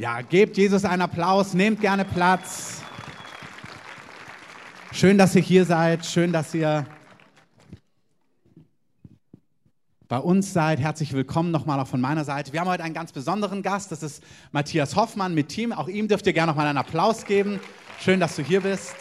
Ja, gebt Jesus einen Applaus, nehmt gerne Platz. Schön, dass ihr hier seid, schön, dass ihr bei uns seid. Herzlich willkommen nochmal auch von meiner Seite. Wir haben heute einen ganz besonderen Gast, das ist Matthias Hoffmann mit Team. Auch ihm dürft ihr gerne nochmal einen Applaus geben. Schön, dass du hier bist.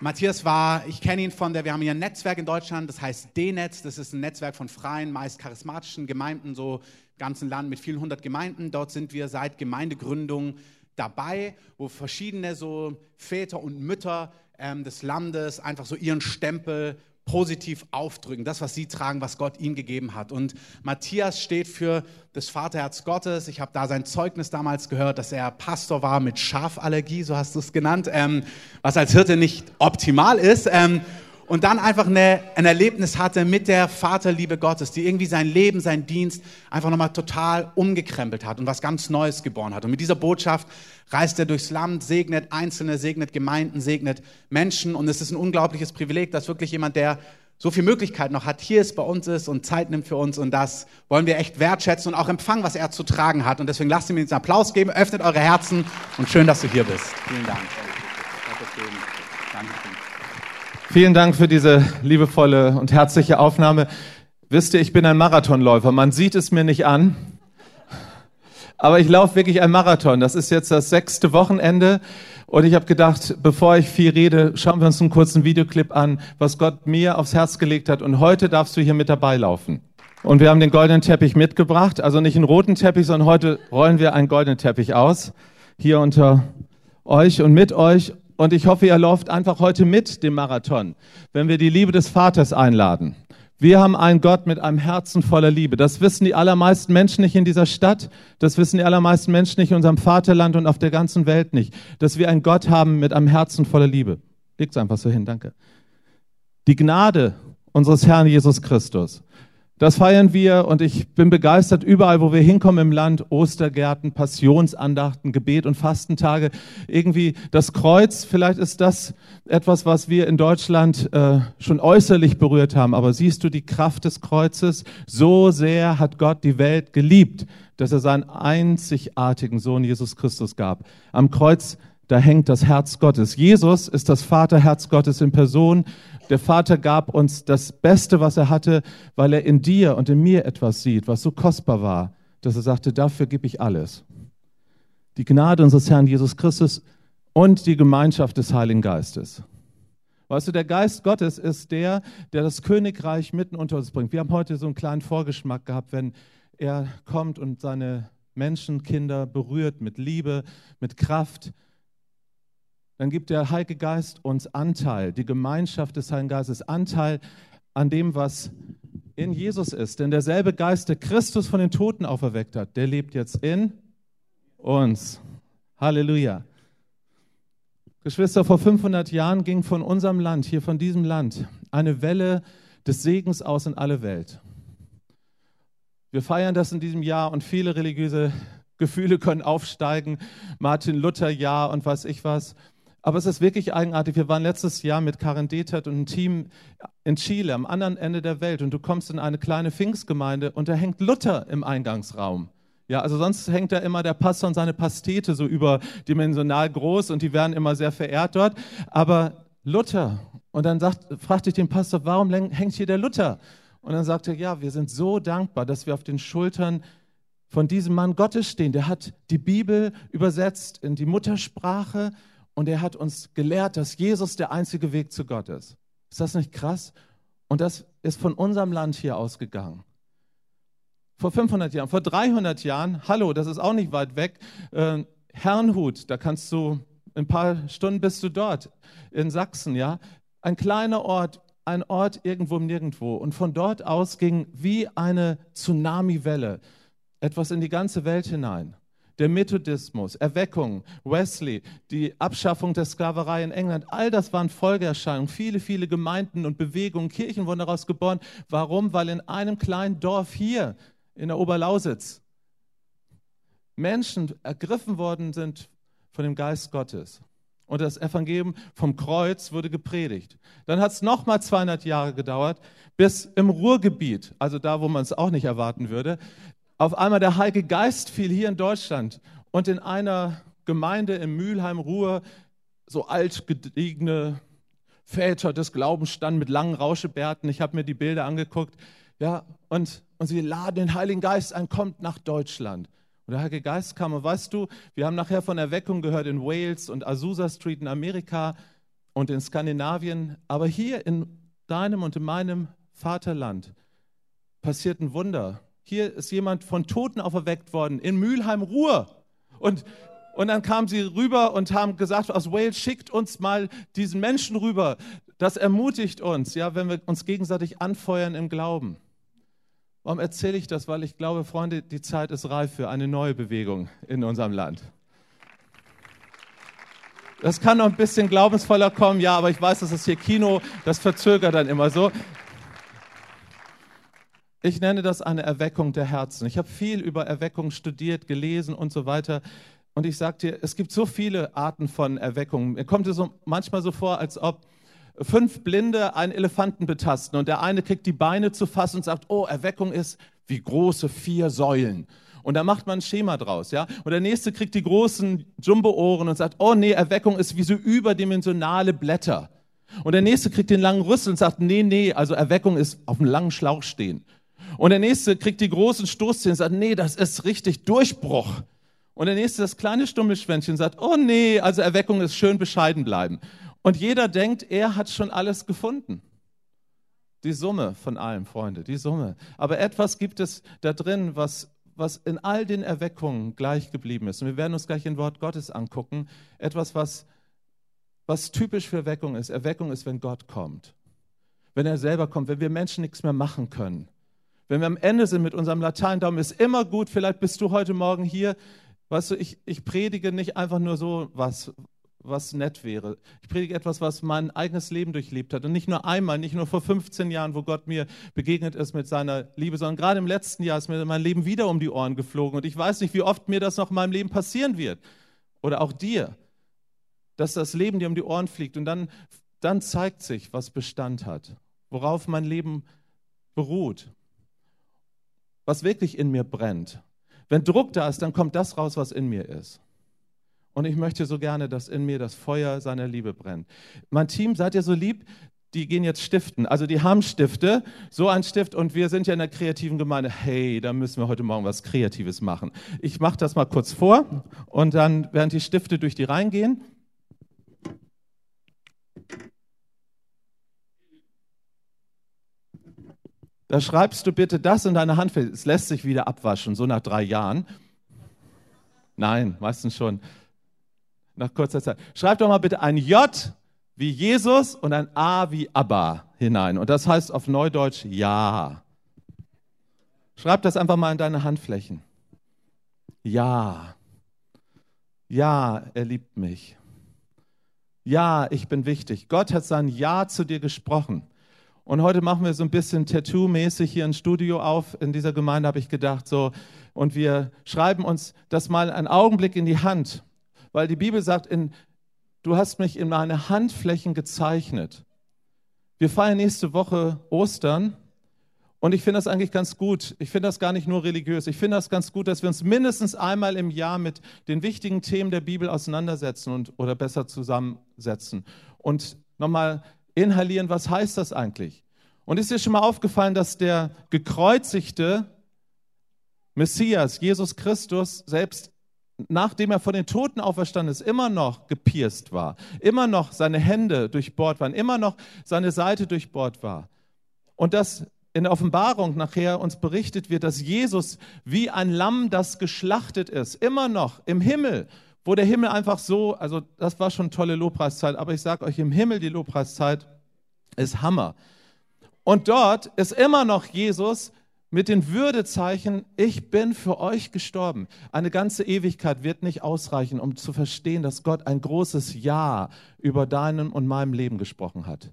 Matthias war, ich kenne ihn von der, wir haben hier ein Netzwerk in Deutschland, das heißt D-Netz, das ist ein Netzwerk von freien, meist charismatischen Gemeinden, so ganzen Land mit vielen hundert Gemeinden. Dort sind wir seit Gemeindegründung dabei, wo verschiedene so Väter und Mütter ähm, des Landes einfach so ihren Stempel positiv aufdrücken, das, was sie tragen, was Gott ihnen gegeben hat. Und Matthias steht für das Vaterherz Gottes. Ich habe da sein Zeugnis damals gehört, dass er Pastor war mit Schafallergie, so hast du es genannt, ähm, was als Hirte nicht optimal ist. Ähm, und dann einfach eine, ein Erlebnis hatte mit der Vaterliebe Gottes, die irgendwie sein Leben, sein Dienst einfach nochmal total umgekrempelt hat und was ganz Neues geboren hat. Und mit dieser Botschaft reist er durchs Land, segnet Einzelne, segnet Gemeinden, segnet Menschen. Und es ist ein unglaubliches Privileg, dass wirklich jemand, der so viel Möglichkeit noch hat, hier ist, bei uns ist und Zeit nimmt für uns. Und das wollen wir echt wertschätzen und auch empfangen, was er zu tragen hat. Und deswegen lasst ihm jetzt einen Applaus geben, öffnet eure Herzen und schön, dass du hier bist. Vielen Dank. Vielen Dank für diese liebevolle und herzliche Aufnahme. Wisst ihr, ich bin ein Marathonläufer. Man sieht es mir nicht an. Aber ich laufe wirklich ein Marathon. Das ist jetzt das sechste Wochenende. Und ich habe gedacht, bevor ich viel rede, schauen wir uns einen kurzen Videoclip an, was Gott mir aufs Herz gelegt hat. Und heute darfst du hier mit dabei laufen. Und wir haben den goldenen Teppich mitgebracht. Also nicht einen roten Teppich, sondern heute rollen wir einen goldenen Teppich aus. Hier unter euch und mit euch. Und ich hoffe, ihr lauft einfach heute mit dem Marathon, wenn wir die Liebe des Vaters einladen. Wir haben einen Gott mit einem Herzen voller Liebe. Das wissen die allermeisten Menschen nicht in dieser Stadt. Das wissen die allermeisten Menschen nicht in unserem Vaterland und auf der ganzen Welt nicht. Dass wir einen Gott haben mit einem Herzen voller Liebe. Legt's einfach so hin, danke. Die Gnade unseres Herrn Jesus Christus das feiern wir und ich bin begeistert überall, wo wir hinkommen im Land, Ostergärten, Passionsandachten, Gebet und Fastentage. Irgendwie das Kreuz, vielleicht ist das etwas, was wir in Deutschland äh, schon äußerlich berührt haben, aber siehst du die Kraft des Kreuzes? So sehr hat Gott die Welt geliebt, dass er seinen einzigartigen Sohn Jesus Christus gab. Am Kreuz da hängt das Herz Gottes. Jesus ist das Vaterherz Gottes in Person der Vater gab uns das Beste, was er hatte, weil er in dir und in mir etwas sieht, was so kostbar war, dass er sagte, dafür gebe ich alles. Die Gnade unseres Herrn Jesus Christus und die Gemeinschaft des Heiligen Geistes. Weißt du, der Geist Gottes ist der, der das Königreich mitten unter uns bringt. Wir haben heute so einen kleinen Vorgeschmack gehabt, wenn er kommt und seine Menschenkinder berührt mit Liebe, mit Kraft, dann gibt der Heilige Geist uns Anteil, die Gemeinschaft des Heiligen Geistes, Anteil an dem, was in Jesus ist. Denn derselbe Geist, der Christus von den Toten auferweckt hat, der lebt jetzt in uns. Halleluja. Geschwister, vor 500 Jahren ging von unserem Land, hier von diesem Land, eine Welle des Segens aus in alle Welt. Wir feiern das in diesem Jahr und viele religiöse Gefühle können aufsteigen. Martin Luther, ja und was ich was. Aber es ist wirklich eigenartig. Wir waren letztes Jahr mit Karen Detert und einem Team in Chile, am anderen Ende der Welt. Und du kommst in eine kleine Pfingstgemeinde und da hängt Luther im Eingangsraum. Ja, also sonst hängt da immer der Pastor und seine Pastete so überdimensional groß und die werden immer sehr verehrt dort. Aber Luther. Und dann sagt, fragte ich den Pastor, warum hängt hier der Luther? Und dann sagte er, ja, wir sind so dankbar, dass wir auf den Schultern von diesem Mann Gottes stehen. Der hat die Bibel übersetzt in die Muttersprache und er hat uns gelehrt, dass Jesus der einzige Weg zu Gott ist. Ist das nicht krass? Und das ist von unserem Land hier ausgegangen. Vor 500 Jahren, vor 300 Jahren, hallo, das ist auch nicht weit weg, äh, Herrnhut, da kannst du, in ein paar Stunden bist du dort, in Sachsen, ja. Ein kleiner Ort, ein Ort irgendwo nirgendwo. Und von dort aus ging wie eine Tsunamiwelle etwas in die ganze Welt hinein der Methodismus, Erweckung, Wesley, die Abschaffung der Sklaverei in England, all das waren Folgeerscheinungen. Viele, viele Gemeinden und Bewegungen, Kirchen wurden daraus geboren. Warum? Weil in einem kleinen Dorf hier in der Oberlausitz Menschen ergriffen worden sind von dem Geist Gottes. Und das Evangelium vom Kreuz wurde gepredigt. Dann hat es nochmal 200 Jahre gedauert, bis im Ruhrgebiet, also da, wo man es auch nicht erwarten würde, auf einmal der Heilige Geist fiel hier in Deutschland und in einer Gemeinde in Mülheim, Ruhr, so alt gediegene Väter des Glaubens standen mit langen Rauschebärten. Ich habe mir die Bilder angeguckt. Ja, und, und sie laden den Heiligen Geist ein, kommt nach Deutschland. Und der Heilige Geist kam. Und weißt du, wir haben nachher von Erweckung gehört in Wales und Azusa Street in Amerika und in Skandinavien. Aber hier in deinem und in meinem Vaterland passiert ein Wunder. Hier ist jemand von Toten auferweckt worden in Mülheim, Ruhr. Und und dann kamen sie rüber und haben gesagt, aus Wales schickt uns mal diesen Menschen rüber. Das ermutigt uns, ja, wenn wir uns gegenseitig anfeuern im Glauben. Warum erzähle ich das? Weil ich glaube, Freunde, die Zeit ist reif für eine neue Bewegung in unserem Land. Das kann noch ein bisschen glaubensvoller kommen, ja, aber ich weiß, das ist hier Kino, das verzögert dann immer so. Ich nenne das eine Erweckung der Herzen. Ich habe viel über Erweckung studiert, gelesen und so weiter. Und ich sage dir, es gibt so viele Arten von Erweckungen. Mir kommt es so, manchmal so vor, als ob fünf Blinde einen Elefanten betasten und der eine kriegt die Beine zu fassen und sagt, oh, Erweckung ist wie große vier Säulen. Und da macht man ein Schema draus, ja. Und der nächste kriegt die großen Jumbo-Ohren und sagt, oh nee, Erweckung ist wie so überdimensionale Blätter. Und der nächste kriegt den langen Rüssel und sagt, nee, nee, also Erweckung ist auf einem langen Schlauch stehen. Und der nächste kriegt die großen Stoßzähne und sagt, nee, das ist richtig Durchbruch. Und der nächste, das kleine Stummelschwänzchen, sagt, oh nee, also Erweckung ist schön bescheiden bleiben. Und jeder denkt, er hat schon alles gefunden. Die Summe von allem, Freunde, die Summe. Aber etwas gibt es da drin, was, was in all den Erweckungen gleich geblieben ist. Und wir werden uns gleich ein Wort Gottes angucken. Etwas, was, was typisch für Erweckung ist. Erweckung ist, wenn Gott kommt. Wenn er selber kommt, wenn wir Menschen nichts mehr machen können. Wenn wir am Ende sind mit unserem Latein-Daumen, ist immer gut, vielleicht bist du heute Morgen hier, Weißt du, ich, ich predige nicht einfach nur so was, was nett wäre. Ich predige etwas, was mein eigenes Leben durchlebt hat. Und nicht nur einmal, nicht nur vor 15 Jahren, wo Gott mir begegnet ist mit seiner Liebe, sondern gerade im letzten Jahr ist mir mein Leben wieder um die Ohren geflogen. Und ich weiß nicht, wie oft mir das noch in meinem Leben passieren wird. Oder auch dir, dass das Leben dir um die Ohren fliegt. Und dann, dann zeigt sich, was Bestand hat, worauf mein Leben beruht, was wirklich in mir brennt. Wenn Druck da ist, dann kommt das raus, was in mir ist. Und ich möchte so gerne, dass in mir das Feuer seiner Liebe brennt. Mein Team, seid ihr so lieb? Die gehen jetzt stiften. Also die haben Stifte, so ein Stift. Und wir sind ja in der kreativen Gemeinde. Hey, da müssen wir heute Morgen was Kreatives machen. Ich mache das mal kurz vor und dann werden die Stifte durch die Reihen da schreibst du bitte das in deine Hand. Es lässt sich wieder abwaschen, so nach drei Jahren. Nein, meistens schon. Nach kurzer Zeit. Schreib doch mal bitte ein J wie Jesus und ein A wie Abba hinein. Und das heißt auf Neudeutsch Ja. Schreib das einfach mal in deine Handflächen. Ja. Ja, er liebt mich. Ja, ich bin wichtig. Gott hat sein Ja zu dir gesprochen. Und heute machen wir so ein bisschen Tattoo-mäßig hier ein Studio auf. In dieser Gemeinde habe ich gedacht, so. Und wir schreiben uns das mal einen Augenblick in die Hand. Weil die Bibel sagt, in, du hast mich in meine Handflächen gezeichnet. Wir feiern nächste Woche Ostern. Und ich finde das eigentlich ganz gut. Ich finde das gar nicht nur religiös. Ich finde das ganz gut, dass wir uns mindestens einmal im Jahr mit den wichtigen Themen der Bibel auseinandersetzen und, oder besser zusammensetzen. Und nochmal inhalieren, was heißt das eigentlich? Und ist dir schon mal aufgefallen, dass der gekreuzigte Messias, Jesus Christus, selbst nachdem er von den Toten auferstanden ist, immer noch gepierst war, immer noch seine Hände durchbohrt waren, immer noch seine Seite durchbohrt war. Und dass in der Offenbarung nachher uns berichtet wird, dass Jesus wie ein Lamm, das geschlachtet ist, immer noch im Himmel wo der Himmel einfach so, also das war schon tolle Lobpreiszeit, aber ich sage euch, im Himmel die Lobpreiszeit ist Hammer. Und dort ist immer noch Jesus mit den Würdezeichen, ich bin für euch gestorben. Eine ganze Ewigkeit wird nicht ausreichen, um zu verstehen, dass Gott ein großes Ja über deinem und meinem Leben gesprochen hat.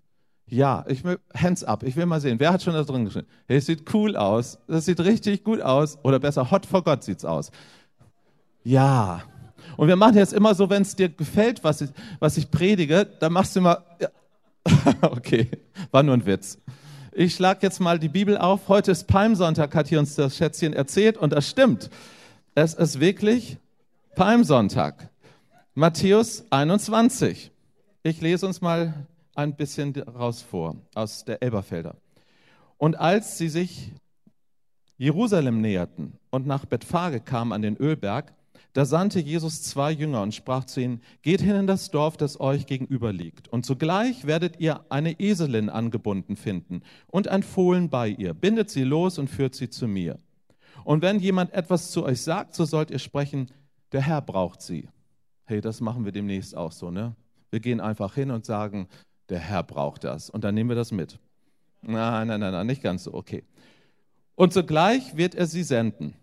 Ja, ich will, hands up, ich will mal sehen, wer hat schon da drin geschrieben? Hey, es sieht cool aus, das sieht richtig gut aus, oder besser, hot for Gott sieht's aus. Ja, und wir machen jetzt immer so, wenn es dir gefällt, was ich, was ich predige, dann machst du immer, ja. okay, war nur ein Witz. Ich schlage jetzt mal die Bibel auf. Heute ist Palmsonntag, hat hier uns das Schätzchen erzählt und das stimmt. Es ist wirklich Palmsonntag. Matthäus 21. Ich lese uns mal ein bisschen raus vor aus der Elberfelder. Und als sie sich Jerusalem näherten und nach Bethphage kamen an den Ölberg, da sandte Jesus zwei Jünger und sprach zu ihnen, geht hin in das Dorf, das euch gegenüber liegt. Und sogleich werdet ihr eine Eselin angebunden finden und ein Fohlen bei ihr. Bindet sie los und führt sie zu mir. Und wenn jemand etwas zu euch sagt, so sollt ihr sprechen, der Herr braucht sie. Hey, das machen wir demnächst auch so, ne? Wir gehen einfach hin und sagen, der Herr braucht das. Und dann nehmen wir das mit. Nein, nein, nein, nein, nicht ganz so, okay. Und sogleich wird er sie senden.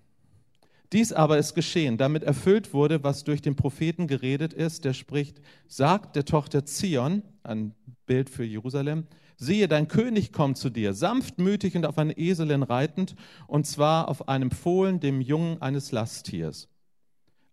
Dies aber ist geschehen, damit erfüllt wurde, was durch den Propheten geredet ist, der spricht, sagt der Tochter Zion, ein Bild für Jerusalem, siehe, dein König kommt zu dir, sanftmütig und auf eine Eselin reitend, und zwar auf einem Fohlen, dem Jungen eines Lasttiers.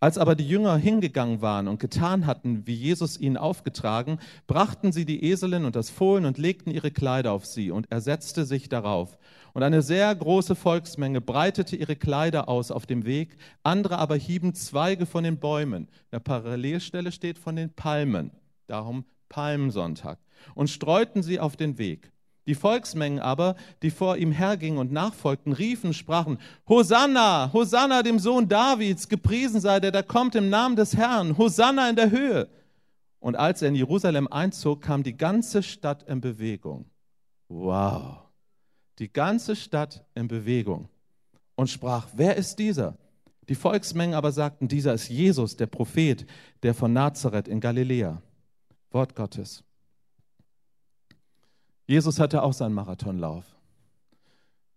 Als aber die Jünger hingegangen waren und getan hatten, wie Jesus ihnen aufgetragen, brachten sie die Eselin und das Fohlen und legten ihre Kleider auf sie, und er setzte sich darauf. Und eine sehr große Volksmenge breitete ihre Kleider aus auf dem Weg, andere aber hieben Zweige von den Bäumen. In der Parallelstelle steht von den Palmen, darum Palmsonntag, und streuten sie auf den Weg. Die Volksmengen aber, die vor ihm hergingen und nachfolgten, riefen, sprachen, Hosanna, Hosanna dem Sohn Davids, gepriesen sei der, der kommt im Namen des Herrn, Hosanna in der Höhe. Und als er in Jerusalem einzog, kam die ganze Stadt in Bewegung. Wow, die ganze Stadt in Bewegung und sprach, wer ist dieser? Die Volksmengen aber sagten, dieser ist Jesus, der Prophet, der von Nazareth in Galiläa. Wort Gottes. Jesus hatte auch seinen Marathonlauf.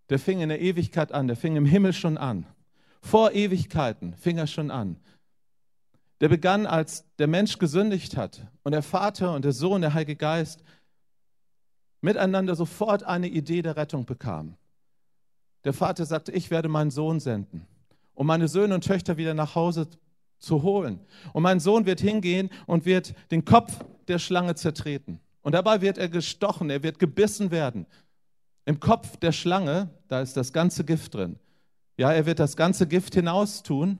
Der fing in der Ewigkeit an, der fing im Himmel schon an. Vor Ewigkeiten fing er schon an. Der begann, als der Mensch gesündigt hat und der Vater und der Sohn, der Heilige Geist miteinander sofort eine Idee der Rettung bekamen. Der Vater sagte, ich werde meinen Sohn senden, um meine Söhne und Töchter wieder nach Hause zu holen. Und mein Sohn wird hingehen und wird den Kopf der Schlange zertreten. Und dabei wird er gestochen, er wird gebissen werden. Im Kopf der Schlange, da ist das ganze Gift drin. Ja, er wird das ganze Gift hinaustun,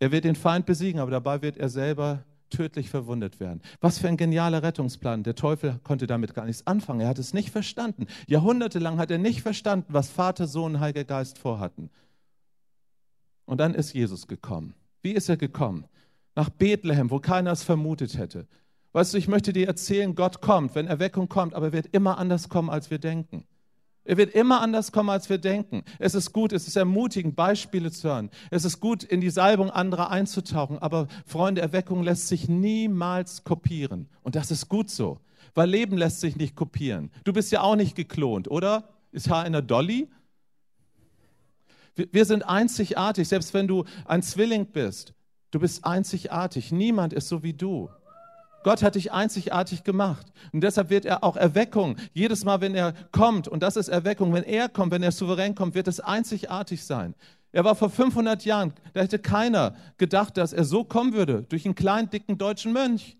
er wird den Feind besiegen, aber dabei wird er selber tödlich verwundet werden. Was für ein genialer Rettungsplan. Der Teufel konnte damit gar nichts anfangen. Er hat es nicht verstanden. Jahrhundertelang hat er nicht verstanden, was Vater, Sohn und Heiliger Geist vorhatten. Und dann ist Jesus gekommen. Wie ist er gekommen? Nach Bethlehem, wo keiner es vermutet hätte. Weißt du, ich möchte dir erzählen, Gott kommt, wenn Erweckung kommt, aber er wird immer anders kommen, als wir denken. Er wird immer anders kommen, als wir denken. Es ist gut, es ist ermutigend, Beispiele zu hören. Es ist gut, in die Salbung anderer einzutauchen. Aber Freunde, Erweckung lässt sich niemals kopieren. Und das ist gut so, weil Leben lässt sich nicht kopieren. Du bist ja auch nicht geklont, oder? Ist Haar einer Dolly? Wir sind einzigartig, selbst wenn du ein Zwilling bist. Du bist einzigartig. Niemand ist so wie du. Gott hat dich einzigartig gemacht. Und deshalb wird er auch Erweckung, jedes Mal, wenn er kommt, und das ist Erweckung, wenn er kommt, wenn er souverän kommt, wird es einzigartig sein. Er war vor 500 Jahren, da hätte keiner gedacht, dass er so kommen würde, durch einen kleinen, dicken deutschen Mönch.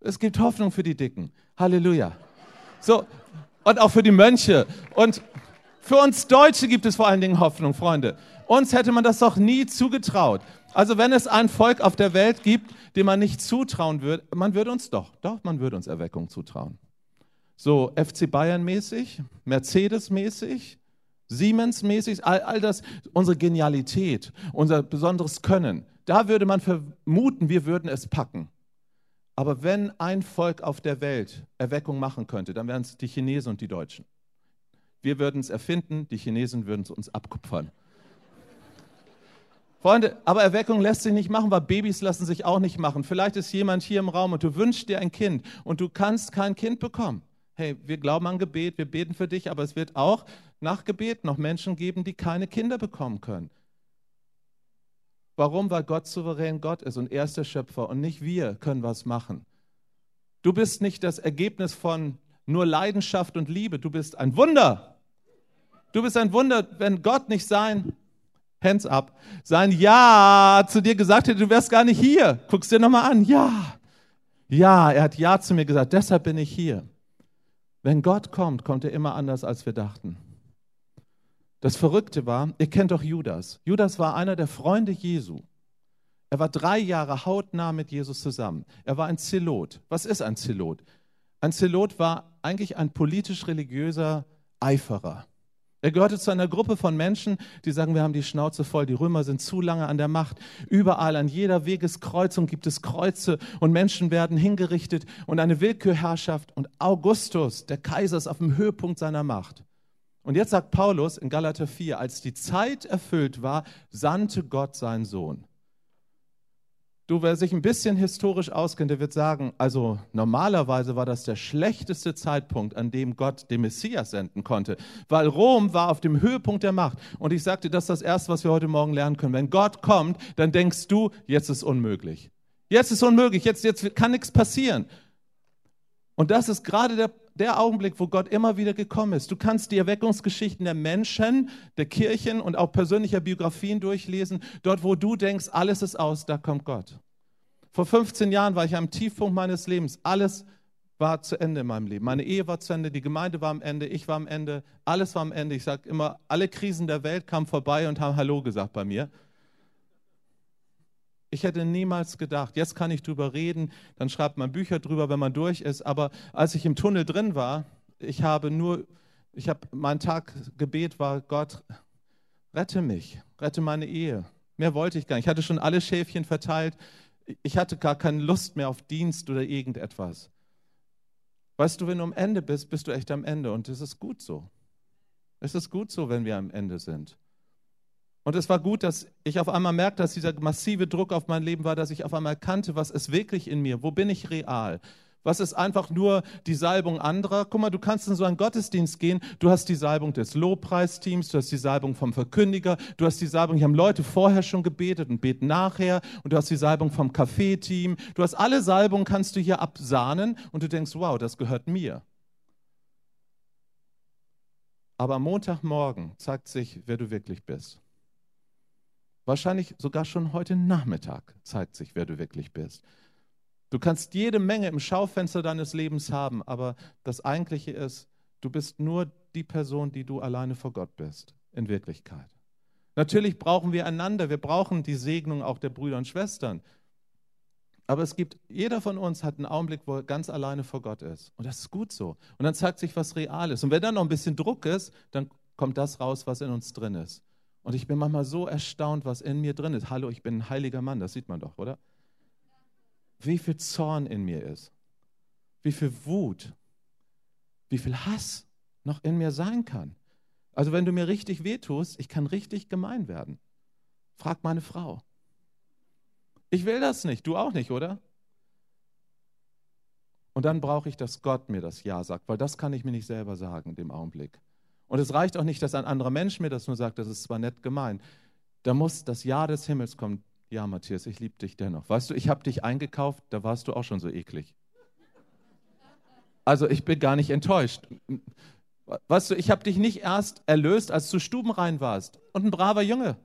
Es gibt Hoffnung für die Dicken. Halleluja. So, und auch für die Mönche. Und für uns Deutsche gibt es vor allen Dingen Hoffnung, Freunde. Uns hätte man das doch nie zugetraut. Also wenn es ein Volk auf der Welt gibt, dem man nicht zutrauen würde, man würde uns doch, doch, man würde uns Erweckung zutrauen. So FC Bayern mäßig, Mercedes mäßig, Siemens mäßig, all, all das, unsere Genialität, unser besonderes Können, da würde man vermuten, wir würden es packen. Aber wenn ein Volk auf der Welt Erweckung machen könnte, dann wären es die Chinesen und die Deutschen. Wir würden es erfinden, die Chinesen würden es uns abkupfern. Freunde, aber Erweckung lässt sich nicht machen, weil Babys lassen sich auch nicht machen. Vielleicht ist jemand hier im Raum und du wünschst dir ein Kind und du kannst kein Kind bekommen. Hey, wir glauben an Gebet, wir beten für dich, aber es wird auch nach Gebet noch Menschen geben, die keine Kinder bekommen können. Warum? Weil Gott souverän Gott ist und er ist der Schöpfer und nicht wir können was machen. Du bist nicht das Ergebnis von nur Leidenschaft und Liebe, du bist ein Wunder. Du bist ein Wunder, wenn Gott nicht sein Hands up, sein Ja zu dir gesagt hätte, du wärst gar nicht hier. Guckst dir nochmal an. Ja. Ja, er hat Ja zu mir gesagt, deshalb bin ich hier. Wenn Gott kommt, kommt er immer anders, als wir dachten. Das Verrückte war, ihr kennt doch Judas. Judas war einer der Freunde Jesu. Er war drei Jahre hautnah mit Jesus zusammen. Er war ein Zelot. Was ist ein Zelot? Ein Zelot war eigentlich ein politisch-religiöser Eiferer. Er gehörte zu einer Gruppe von Menschen, die sagen, wir haben die Schnauze voll, die Römer sind zu lange an der Macht. Überall an jeder Wegeskreuzung gibt es Kreuze und Menschen werden hingerichtet und eine Willkürherrschaft. Und Augustus, der Kaiser, ist auf dem Höhepunkt seiner Macht. Und jetzt sagt Paulus in Galater 4, als die Zeit erfüllt war, sandte Gott seinen Sohn. Du, wer sich ein bisschen historisch auskennt, der wird sagen, also normalerweise war das der schlechteste Zeitpunkt, an dem Gott den Messias senden konnte, weil Rom war auf dem Höhepunkt der Macht. Und ich sagte, das ist das Erste, was wir heute Morgen lernen können. Wenn Gott kommt, dann denkst du, jetzt ist unmöglich. Jetzt ist unmöglich, jetzt, jetzt kann nichts passieren. Und das ist gerade der, der Augenblick, wo Gott immer wieder gekommen ist. Du kannst die Erweckungsgeschichten der Menschen, der Kirchen und auch persönlicher Biografien durchlesen. Dort, wo du denkst, alles ist aus, da kommt Gott. Vor 15 Jahren war ich am Tiefpunkt meines Lebens. Alles war zu Ende in meinem Leben. Meine Ehe war zu Ende, die Gemeinde war am Ende, ich war am Ende, alles war am Ende. Ich sage immer, alle Krisen der Welt kamen vorbei und haben Hallo gesagt bei mir. Ich hätte niemals gedacht, jetzt kann ich drüber reden, dann schreibt man Bücher drüber, wenn man durch ist. Aber als ich im Tunnel drin war, ich habe nur, ich habe, mein Taggebet war, Gott, rette mich, rette meine Ehe. Mehr wollte ich gar nicht. Ich hatte schon alle Schäfchen verteilt. Ich hatte gar keine Lust mehr auf Dienst oder irgendetwas. Weißt du, wenn du am Ende bist, bist du echt am Ende. Und es ist gut so. Es ist gut so, wenn wir am Ende sind. Und es war gut, dass ich auf einmal merkte, dass dieser massive Druck auf mein Leben war, dass ich auf einmal erkannte, was ist wirklich in mir, wo bin ich real. Was ist einfach nur die Salbung anderer? Guck mal, du kannst in so einen Gottesdienst gehen, du hast die Salbung des Lobpreisteams, du hast die Salbung vom Verkündiger, du hast die Salbung, hier haben Leute vorher schon gebetet und beten nachher und du hast die Salbung vom Kaffeeteam. Du hast alle Salbungen, kannst du hier absahnen und du denkst, wow, das gehört mir. Aber am Montagmorgen zeigt sich, wer du wirklich bist. Wahrscheinlich sogar schon heute Nachmittag zeigt sich, wer du wirklich bist. Du kannst jede Menge im Schaufenster deines Lebens haben, aber das Eigentliche ist, du bist nur die Person, die du alleine vor Gott bist, in Wirklichkeit. Natürlich brauchen wir einander, wir brauchen die Segnung auch der Brüder und Schwestern. Aber es gibt, jeder von uns hat einen Augenblick, wo er ganz alleine vor Gott ist. Und das ist gut so. Und dann zeigt sich, was real ist. Und wenn dann noch ein bisschen Druck ist, dann kommt das raus, was in uns drin ist. Und ich bin manchmal so erstaunt, was in mir drin ist. Hallo, ich bin ein heiliger Mann, das sieht man doch, oder? Wie viel Zorn in mir ist, wie viel Wut, wie viel Hass noch in mir sein kann. Also wenn du mir richtig wehtust, ich kann richtig gemein werden. Frag meine Frau. Ich will das nicht, du auch nicht, oder? Und dann brauche ich, dass Gott mir das Ja sagt, weil das kann ich mir nicht selber sagen in dem Augenblick. Und es reicht auch nicht, dass ein anderer Mensch mir das nur sagt, das ist zwar nett gemeint. Da muss das Ja des Himmels kommen. Ja, Matthias, ich liebe dich dennoch. Weißt du, ich habe dich eingekauft, da warst du auch schon so eklig. Also ich bin gar nicht enttäuscht. Weißt du, ich habe dich nicht erst erlöst, als du stubenrein warst und ein braver Junge.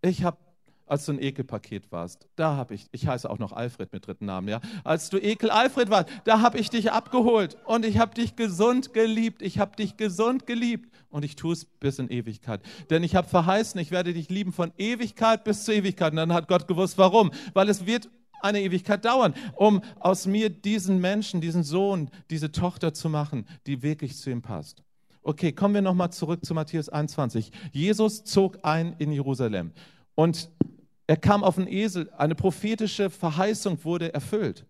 Ich habe als du ein Ekelpaket warst. Da habe ich, ich heiße auch noch Alfred mit dritten Namen, ja. Als du Ekel Alfred warst, da habe ich dich abgeholt und ich habe dich gesund geliebt. Ich habe dich gesund geliebt und ich tue es bis in Ewigkeit. Denn ich habe verheißen, ich werde dich lieben von Ewigkeit bis zur Ewigkeit. Und dann hat Gott gewusst, warum. Weil es wird eine Ewigkeit dauern, um aus mir diesen Menschen, diesen Sohn, diese Tochter zu machen, die wirklich zu ihm passt. Okay, kommen wir nochmal zurück zu Matthäus 21. Jesus zog ein in Jerusalem. Und er kam auf einen Esel, eine prophetische Verheißung wurde erfüllt.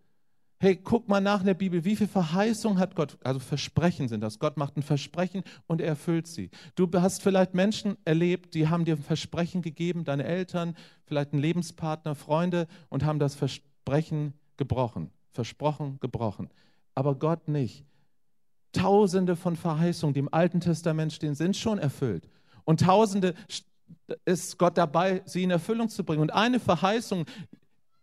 Hey, guck mal nach in der Bibel, wie viel Verheißung hat Gott, also Versprechen sind das. Gott macht ein Versprechen und er erfüllt sie. Du hast vielleicht Menschen erlebt, die haben dir ein Versprechen gegeben, deine Eltern, vielleicht ein Lebenspartner, Freunde und haben das Versprechen gebrochen. Versprochen, gebrochen. Aber Gott nicht. Tausende von Verheißungen, die im Alten Testament stehen, sind schon erfüllt. Und Tausende ist Gott dabei, sie in Erfüllung zu bringen. Und eine Verheißung,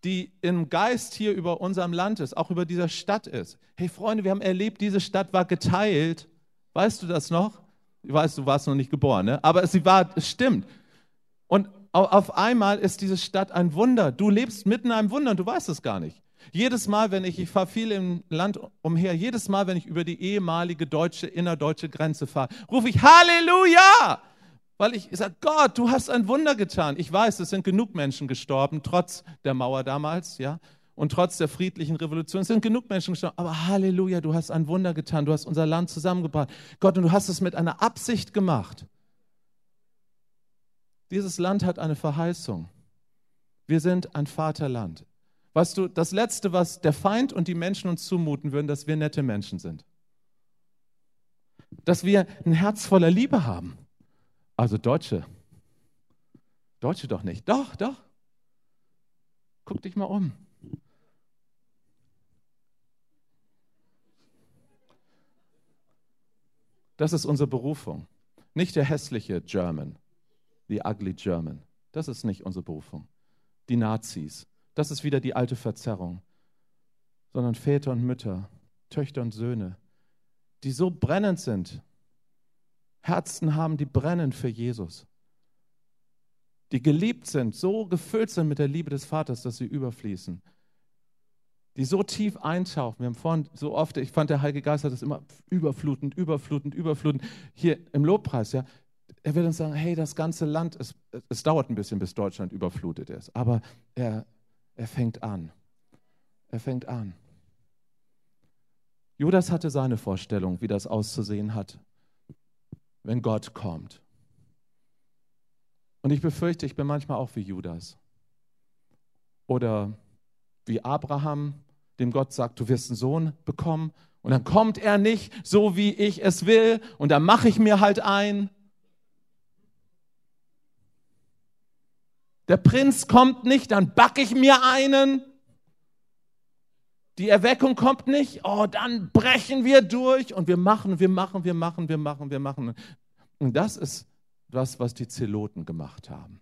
die im Geist hier über unserem Land ist, auch über dieser Stadt ist. Hey Freunde, wir haben erlebt, diese Stadt war geteilt. Weißt du das noch? Ich weiß, du warst noch nicht geboren, ne? aber sie war, es stimmt. Und auf einmal ist diese Stadt ein Wunder. Du lebst mitten in einem Wunder und du weißt es gar nicht. Jedes Mal, wenn ich, ich fahre viel im Land umher, jedes Mal, wenn ich über die ehemalige deutsche, innerdeutsche Grenze fahre, rufe ich Halleluja! Weil ich sage, Gott, du hast ein Wunder getan. Ich weiß, es sind genug Menschen gestorben, trotz der Mauer damals, ja, und trotz der friedlichen Revolution. Es sind genug Menschen gestorben. Aber Halleluja, du hast ein Wunder getan. Du hast unser Land zusammengebracht. Gott, und du hast es mit einer Absicht gemacht. Dieses Land hat eine Verheißung. Wir sind ein Vaterland. Weißt du, das Letzte, was der Feind und die Menschen uns zumuten würden, dass wir nette Menschen sind. Dass wir ein Herz voller Liebe haben. Also Deutsche. Deutsche doch nicht. Doch, doch. Guck dich mal um. Das ist unsere Berufung. Nicht der hässliche German, the ugly German. Das ist nicht unsere Berufung. Die Nazis. Das ist wieder die alte Verzerrung. Sondern Väter und Mütter, Töchter und Söhne, die so brennend sind Herzen haben, die brennen für Jesus. Die geliebt sind, so gefüllt sind mit der Liebe des Vaters, dass sie überfließen. Die so tief eintauchen. Wir haben vorhin so oft, ich fand, der Heilige Geist hat das immer überflutend, überflutend, überflutend. Hier im Lobpreis, ja. Er will uns sagen, hey, das ganze Land, es, es dauert ein bisschen, bis Deutschland überflutet ist. Aber er, er fängt an. Er fängt an. Judas hatte seine Vorstellung, wie das auszusehen hat wenn Gott kommt. Und ich befürchte, ich bin manchmal auch wie Judas. Oder wie Abraham, dem Gott sagt, du wirst einen Sohn bekommen. Und dann kommt er nicht so, wie ich es will. Und dann mache ich mir halt ein. Der Prinz kommt nicht, dann backe ich mir einen. Die Erweckung kommt nicht, oh, dann brechen wir durch und wir machen, wir machen, wir machen, wir machen, wir machen. Und das ist das, was die Zeloten gemacht haben.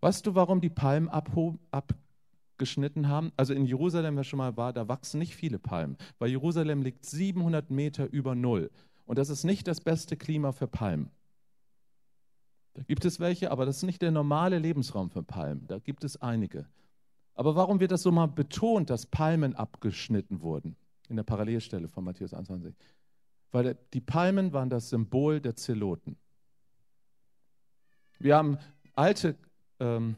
Weißt du, warum die Palmen abgeschnitten haben? Also in Jerusalem, wer schon mal war, da wachsen nicht viele Palmen, weil Jerusalem liegt 700 Meter über Null. Und das ist nicht das beste Klima für Palmen. Da gibt es welche, aber das ist nicht der normale Lebensraum für Palmen. Da gibt es einige. Aber warum wird das so mal betont, dass Palmen abgeschnitten wurden? In der Parallelstelle von Matthäus 21. Weil die Palmen waren das Symbol der Zeloten. Wir haben alte ähm,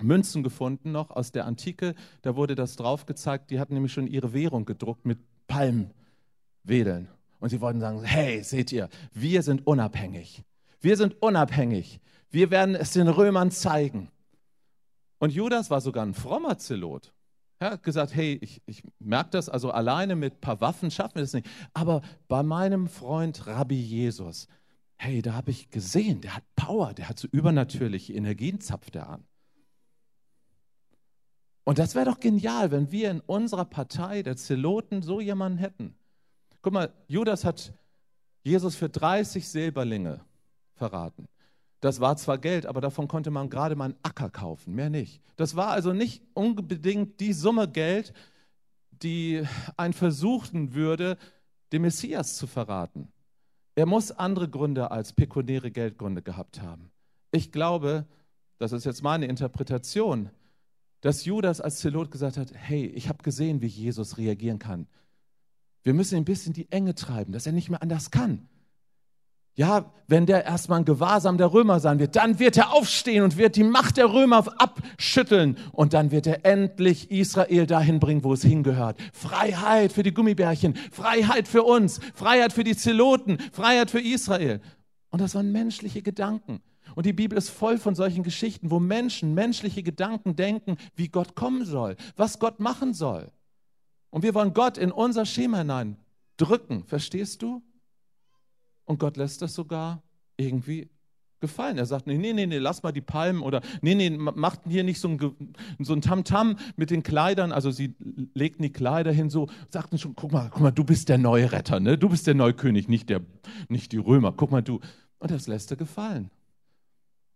Münzen gefunden noch aus der Antike. Da wurde das drauf gezeigt. Die hatten nämlich schon ihre Währung gedruckt mit Palmwedeln. Und sie wollten sagen, hey, seht ihr, wir sind unabhängig. Wir sind unabhängig. Wir werden es den Römern zeigen. Und Judas war sogar ein frommer Zelot. Er hat gesagt, hey, ich, ich merke das, also alleine mit ein paar Waffen schaffen wir das nicht. Aber bei meinem Freund Rabbi Jesus, hey, da habe ich gesehen, der hat Power, der hat so übernatürliche Energien, zapft er an. Und das wäre doch genial, wenn wir in unserer Partei der Zeloten so jemanden hätten. Guck mal, Judas hat Jesus für 30 Silberlinge verraten. Das war zwar Geld, aber davon konnte man gerade mal einen Acker kaufen, mehr nicht. Das war also nicht unbedingt die Summe Geld, die einen versuchen würde, den Messias zu verraten. Er muss andere Gründe als pekuniäre Geldgründe gehabt haben. Ich glaube, das ist jetzt meine Interpretation, dass Judas als Zelot gesagt hat, hey, ich habe gesehen, wie Jesus reagieren kann. Wir müssen ihn ein bisschen die Enge treiben, dass er nicht mehr anders kann. Ja, wenn der erstmal ein Gewahrsam der Römer sein wird, dann wird er aufstehen und wird die Macht der Römer abschütteln und dann wird er endlich Israel dahin bringen, wo es hingehört. Freiheit für die Gummibärchen, Freiheit für uns, Freiheit für die Zeloten, Freiheit für Israel. Und das waren menschliche Gedanken. Und die Bibel ist voll von solchen Geschichten, wo Menschen menschliche Gedanken denken, wie Gott kommen soll, was Gott machen soll. Und wir wollen Gott in unser Schema hinein drücken, verstehst du? Und Gott lässt das sogar irgendwie gefallen. Er sagt, nee, nee, nee, lass mal die Palmen oder nee, nee, macht hier nicht so ein, so ein Tamtam mit den Kleidern. Also sie legten die Kleider hin, so, sagten schon, guck mal, guck mal, du bist der neue Retter, ne? Du bist der neue König, nicht, der, nicht die Römer. Guck mal, du. Und das lässt er gefallen.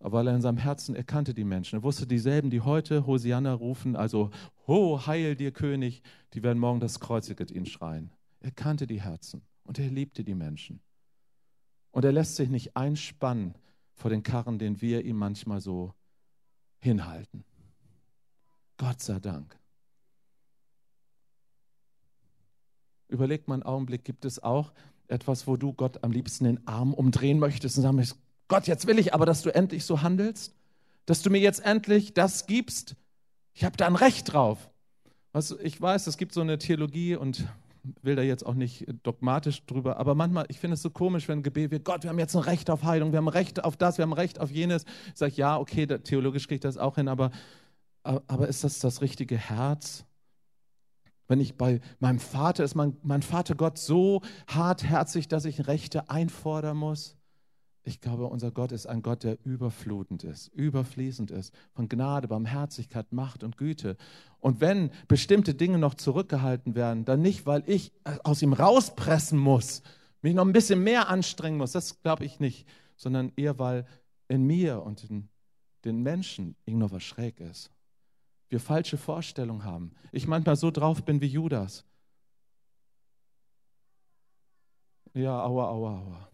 Aber weil er in seinem Herzen erkannte die Menschen. Er wusste, dieselben, die heute Hosianna rufen, also Ho, heil dir König, die werden morgen das Kreuziget ihn schreien. Er kannte die Herzen und er liebte die Menschen. Und er lässt sich nicht einspannen vor den Karren, den wir ihm manchmal so hinhalten. Gott sei Dank. Überleg mal einen Augenblick, gibt es auch etwas, wo du Gott am liebsten den Arm umdrehen möchtest und sagen möchtest, Gott, jetzt will ich aber, dass du endlich so handelst, dass du mir jetzt endlich das gibst. Ich habe da ein Recht drauf. Was, ich weiß, es gibt so eine Theologie und will da jetzt auch nicht dogmatisch drüber, aber manchmal, ich finde es so komisch, wenn Gebet wird, Gott, wir haben jetzt ein Recht auf Heilung, wir haben Recht auf das, wir haben Recht auf jenes. Ich sage, ja, okay, theologisch kriege ich das auch hin, aber, aber ist das das richtige Herz? Wenn ich bei meinem Vater ist, mein, mein Vater Gott so hartherzig, dass ich Rechte einfordern muss? Ich glaube, unser Gott ist ein Gott, der überflutend ist, überfließend ist, von Gnade, Barmherzigkeit, Macht und Güte. Und wenn bestimmte Dinge noch zurückgehalten werden, dann nicht, weil ich aus ihm rauspressen muss, mich noch ein bisschen mehr anstrengen muss, das glaube ich nicht, sondern eher, weil in mir und in den Menschen irgendwas schräg ist. Wir falsche Vorstellungen haben. Ich manchmal so drauf bin wie Judas. Ja, aua, aua, aua.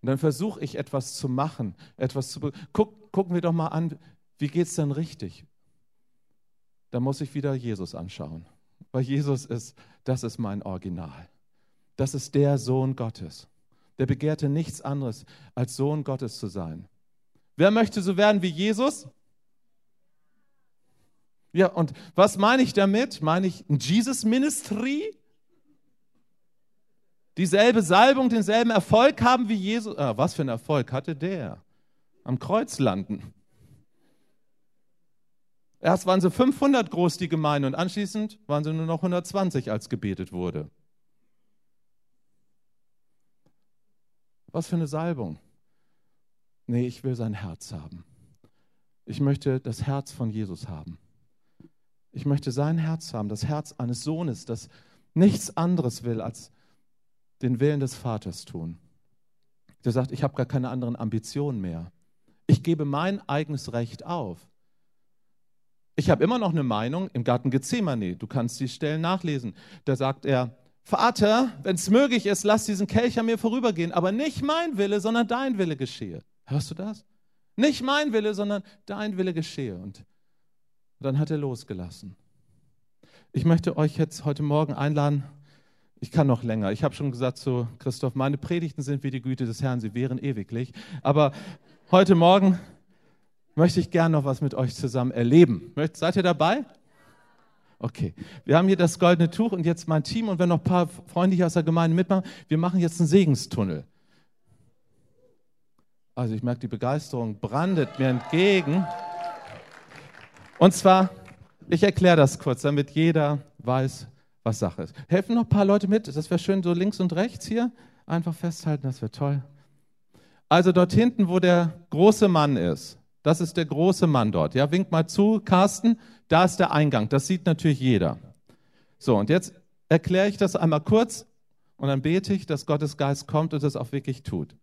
Und dann versuche ich etwas zu machen, etwas zu. Guck, gucken wir doch mal an, wie geht es denn richtig? Da muss ich wieder Jesus anschauen. Weil Jesus ist, das ist mein Original. Das ist der Sohn Gottes. Der begehrte nichts anderes, als Sohn Gottes zu sein. Wer möchte so werden wie Jesus? Ja, und was meine ich damit? Meine ich ein Jesus Ministry? dieselbe Salbung, denselben Erfolg haben wie Jesus. Ah, was für ein Erfolg hatte der? Am Kreuz landen. Erst waren sie 500 groß, die Gemeinde, und anschließend waren sie nur noch 120, als gebetet wurde. Was für eine Salbung. Nee, ich will sein Herz haben. Ich möchte das Herz von Jesus haben. Ich möchte sein Herz haben, das Herz eines Sohnes, das nichts anderes will, als den Willen des Vaters tun. Der sagt, ich habe gar keine anderen Ambitionen mehr. Ich gebe mein eigenes Recht auf. Ich habe immer noch eine Meinung im Garten Gethsemane. Du kannst die Stellen nachlesen. Da sagt er, Vater, wenn es möglich ist, lass diesen Kelch an mir vorübergehen, aber nicht mein Wille, sondern dein Wille geschehe. Hörst du das? Nicht mein Wille, sondern dein Wille geschehe. Und dann hat er losgelassen. Ich möchte euch jetzt heute Morgen einladen, ich kann noch länger. Ich habe schon gesagt zu Christoph, meine Predigten sind wie die Güte des Herrn, sie wären ewiglich. Aber heute Morgen möchte ich gerne noch was mit euch zusammen erleben. Seid ihr dabei? Okay, wir haben hier das goldene Tuch und jetzt mein Team und wenn noch ein paar Freunde hier aus der Gemeinde mitmachen, wir machen jetzt einen Segenstunnel. Also ich merke, die Begeisterung brandet mir entgegen. Und zwar, ich erkläre das kurz, damit jeder weiß, was Sache ist. Helfen noch ein paar Leute mit? Das wäre schön, so links und rechts hier. Einfach festhalten, das wäre toll. Also dort hinten, wo der große Mann ist, das ist der große Mann dort. Ja, wink mal zu, Carsten, da ist der Eingang. Das sieht natürlich jeder. So, und jetzt erkläre ich das einmal kurz und dann bete ich, dass Gottes Geist kommt und das auch wirklich tut.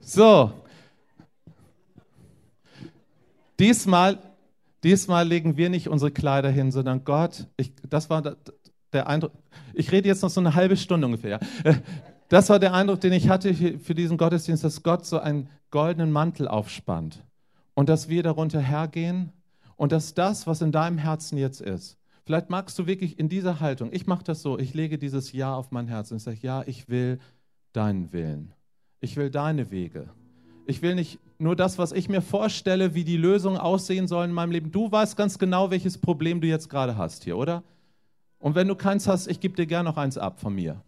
So, Diesmal, diesmal legen wir nicht unsere Kleider hin, sondern Gott, ich, das war der Eindruck, ich rede jetzt noch so eine halbe Stunde ungefähr. Das war der Eindruck, den ich hatte für diesen Gottesdienst, dass Gott so einen goldenen Mantel aufspannt und dass wir darunter hergehen und dass das, was in deinem Herzen jetzt ist, vielleicht magst du wirklich in dieser Haltung, ich mache das so, ich lege dieses Ja auf mein Herz und sage, ja, ich will deinen Willen. Ich will deine Wege. Ich will nicht nur das, was ich mir vorstelle, wie die Lösungen aussehen sollen in meinem Leben. Du weißt ganz genau, welches Problem du jetzt gerade hast hier, oder? Und wenn du keins hast, ich gebe dir gerne noch eins ab von mir.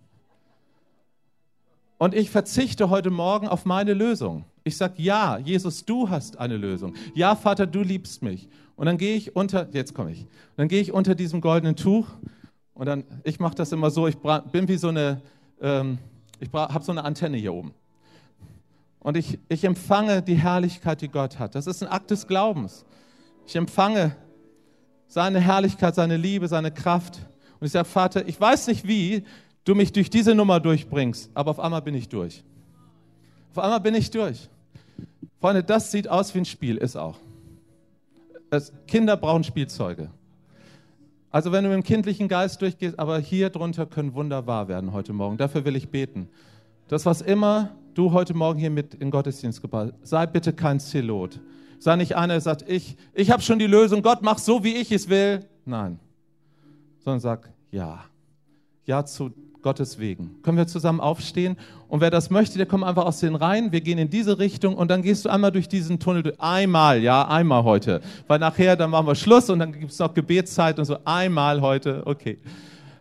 Und ich verzichte heute Morgen auf meine Lösung. Ich sage, ja, Jesus, du hast eine Lösung. Ja, Vater, du liebst mich. Und dann gehe ich unter, jetzt komme ich, dann gehe ich unter diesem goldenen Tuch und dann, ich mache das immer so, ich bin wie so eine, ähm, ich habe so eine Antenne hier oben und ich, ich empfange die Herrlichkeit, die Gott hat. Das ist ein Akt des Glaubens. Ich empfange seine Herrlichkeit, seine Liebe, seine Kraft. Und ich sage, Vater, ich weiß nicht, wie du mich durch diese Nummer durchbringst, aber auf einmal bin ich durch. Auf einmal bin ich durch. Freunde, das sieht aus wie ein Spiel, ist auch. Es, Kinder brauchen Spielzeuge. Also wenn du dem kindlichen Geist durchgehst, aber hier drunter können Wunder wahr werden heute Morgen. Dafür will ich beten. Das, was immer du heute Morgen hier mit in Gottesdienst gebracht sei bitte kein Zelot. Sei nicht einer, der sagt, ich, ich habe schon die Lösung, Gott macht so, wie ich es will. Nein, sondern sag ja. Ja zu Gottes wegen. Können wir zusammen aufstehen? Und wer das möchte, der kommt einfach aus den Reihen. Wir gehen in diese Richtung und dann gehst du einmal durch diesen Tunnel. Einmal, ja, einmal heute. Weil nachher, dann machen wir Schluss und dann gibt es noch Gebetszeit und so. Einmal heute, okay.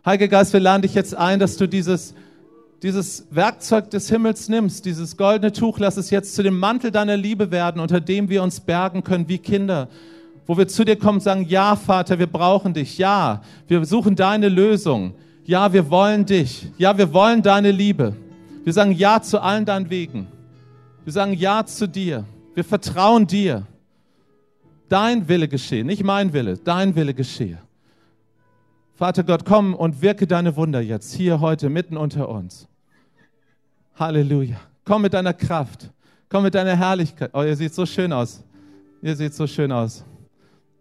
Heiliger Geist, wir laden dich jetzt ein, dass du dieses, dieses Werkzeug des Himmels nimmst, dieses goldene Tuch, lass es jetzt zu dem Mantel deiner Liebe werden, unter dem wir uns bergen können wie Kinder. Wo wir zu dir kommen und sagen, ja, Vater, wir brauchen dich. Ja, wir suchen deine Lösung. Ja, wir wollen dich. Ja, wir wollen deine Liebe. Wir sagen Ja zu allen deinen Wegen. Wir sagen Ja zu dir. Wir vertrauen dir. Dein Wille geschehe, nicht mein Wille, dein Wille geschehe. Vater Gott, komm und wirke deine Wunder jetzt hier heute mitten unter uns. Halleluja. Komm mit deiner Kraft. Komm mit deiner Herrlichkeit. Oh, ihr seht so schön aus. Ihr seht so schön aus.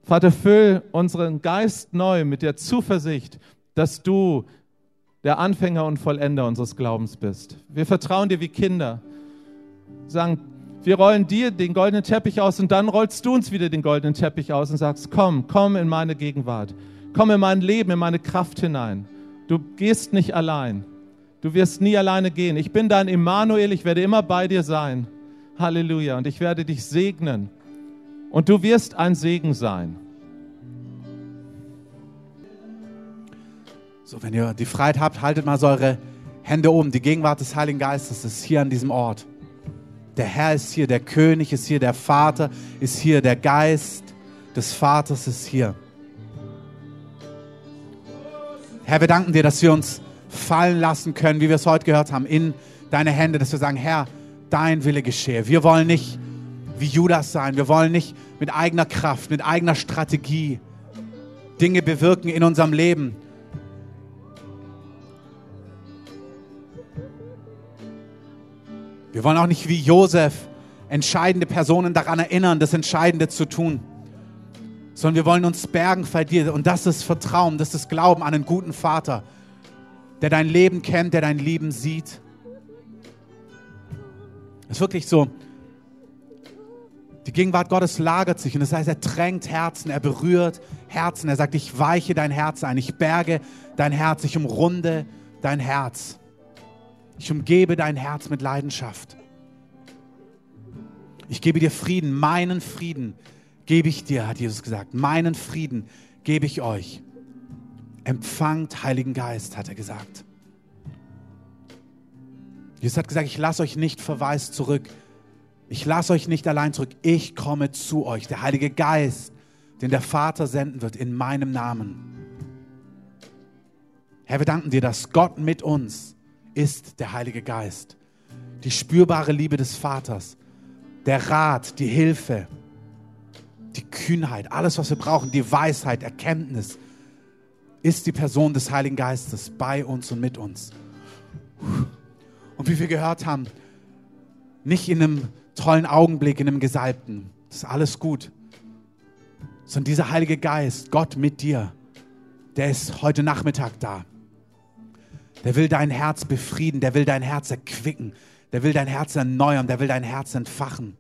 Vater, füll unseren Geist neu mit der Zuversicht, dass du der Anfänger und Vollender unseres Glaubens bist. Wir vertrauen dir wie Kinder. Sagen, wir rollen dir den goldenen Teppich aus und dann rollst du uns wieder den goldenen Teppich aus und sagst, komm, komm in meine Gegenwart. Komm in mein Leben, in meine Kraft hinein. Du gehst nicht allein. Du wirst nie alleine gehen. Ich bin dein Immanuel, ich werde immer bei dir sein. Halleluja. Und ich werde dich segnen. Und du wirst ein Segen sein. So, wenn ihr die Freiheit habt, haltet mal so eure Hände oben. Die Gegenwart des Heiligen Geistes ist hier an diesem Ort. Der Herr ist hier, der König ist hier, der Vater ist hier, der Geist des Vaters ist hier. Herr, wir danken dir, dass wir uns fallen lassen können, wie wir es heute gehört haben, in deine Hände, dass wir sagen, Herr, dein Wille geschehe. Wir wollen nicht wie Judas sein. Wir wollen nicht mit eigener Kraft, mit eigener Strategie Dinge bewirken in unserem Leben. Wir wollen auch nicht wie Josef entscheidende Personen daran erinnern, das Entscheidende zu tun sondern wir wollen uns bergen bei dir. Und das ist Vertrauen, das ist Glauben an einen guten Vater, der dein Leben kennt, der dein Leben sieht. Es ist wirklich so, die Gegenwart Gottes lagert sich und das heißt, er drängt Herzen, er berührt Herzen. Er sagt, ich weiche dein Herz ein, ich berge dein Herz, ich umrunde dein Herz. Ich umgebe dein Herz mit Leidenschaft. Ich gebe dir Frieden, meinen Frieden, gebe ich dir, hat Jesus gesagt. Meinen Frieden gebe ich euch. Empfangt Heiligen Geist, hat er gesagt. Jesus hat gesagt, ich lasse euch nicht verwaist zurück. Ich lasse euch nicht allein zurück. Ich komme zu euch. Der Heilige Geist, den der Vater senden wird in meinem Namen. Herr, wir danken dir, dass Gott mit uns ist, der Heilige Geist. Die spürbare Liebe des Vaters, der Rat, die Hilfe, die Kühnheit, alles, was wir brauchen, die Weisheit, Erkenntnis, ist die Person des Heiligen Geistes bei uns und mit uns. Und wie wir gehört haben, nicht in einem tollen Augenblick, in einem Gesalbten, das ist alles gut, sondern dieser Heilige Geist, Gott mit dir, der ist heute Nachmittag da. Der will dein Herz befrieden, der will dein Herz erquicken, der will dein Herz erneuern, der will dein Herz entfachen.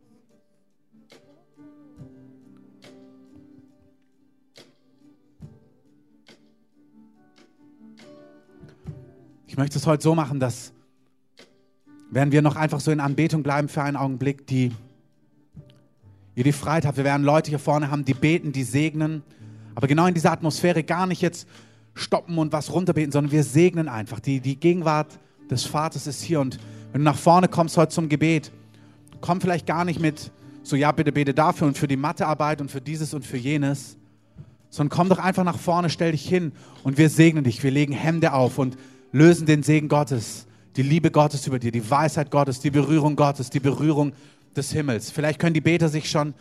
Ich möchte es heute so machen, dass, wenn wir noch einfach so in Anbetung bleiben für einen Augenblick, die ihr die Freiheit habt. Wir werden Leute hier vorne haben, die beten, die segnen, aber genau in dieser Atmosphäre gar nicht jetzt stoppen und was runterbeten, sondern wir segnen einfach. Die, die Gegenwart des Vaters ist hier und wenn du nach vorne kommst heute zum Gebet, komm vielleicht gar nicht mit so, ja, bitte bete dafür und für die Mathearbeit und für dieses und für jenes, sondern komm doch einfach nach vorne, stell dich hin und wir segnen dich, wir legen Hände auf und lösen den Segen Gottes, die Liebe Gottes über dir, die Weisheit Gottes, die Berührung Gottes, die Berührung des Himmels. Vielleicht können die Beter sich schon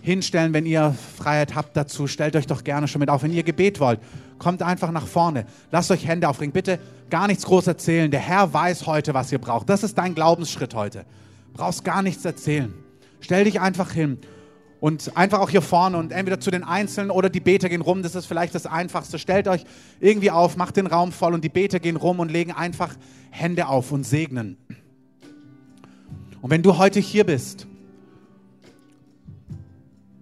hinstellen, wenn ihr Freiheit habt dazu. Stellt euch doch gerne schon mit auf. Wenn ihr Gebet wollt, kommt einfach nach vorne. Lasst euch Hände aufringen. Bitte gar nichts groß erzählen. Der Herr weiß heute, was ihr braucht. Das ist dein Glaubensschritt heute. Brauchst gar nichts erzählen. Stell dich einfach hin und einfach auch hier vorne und entweder zu den Einzelnen oder die Beter gehen rum, das ist vielleicht das Einfachste. Stellt euch irgendwie auf, macht den Raum voll und die Beter gehen rum und legen einfach Hände auf und segnen. Und wenn du heute hier bist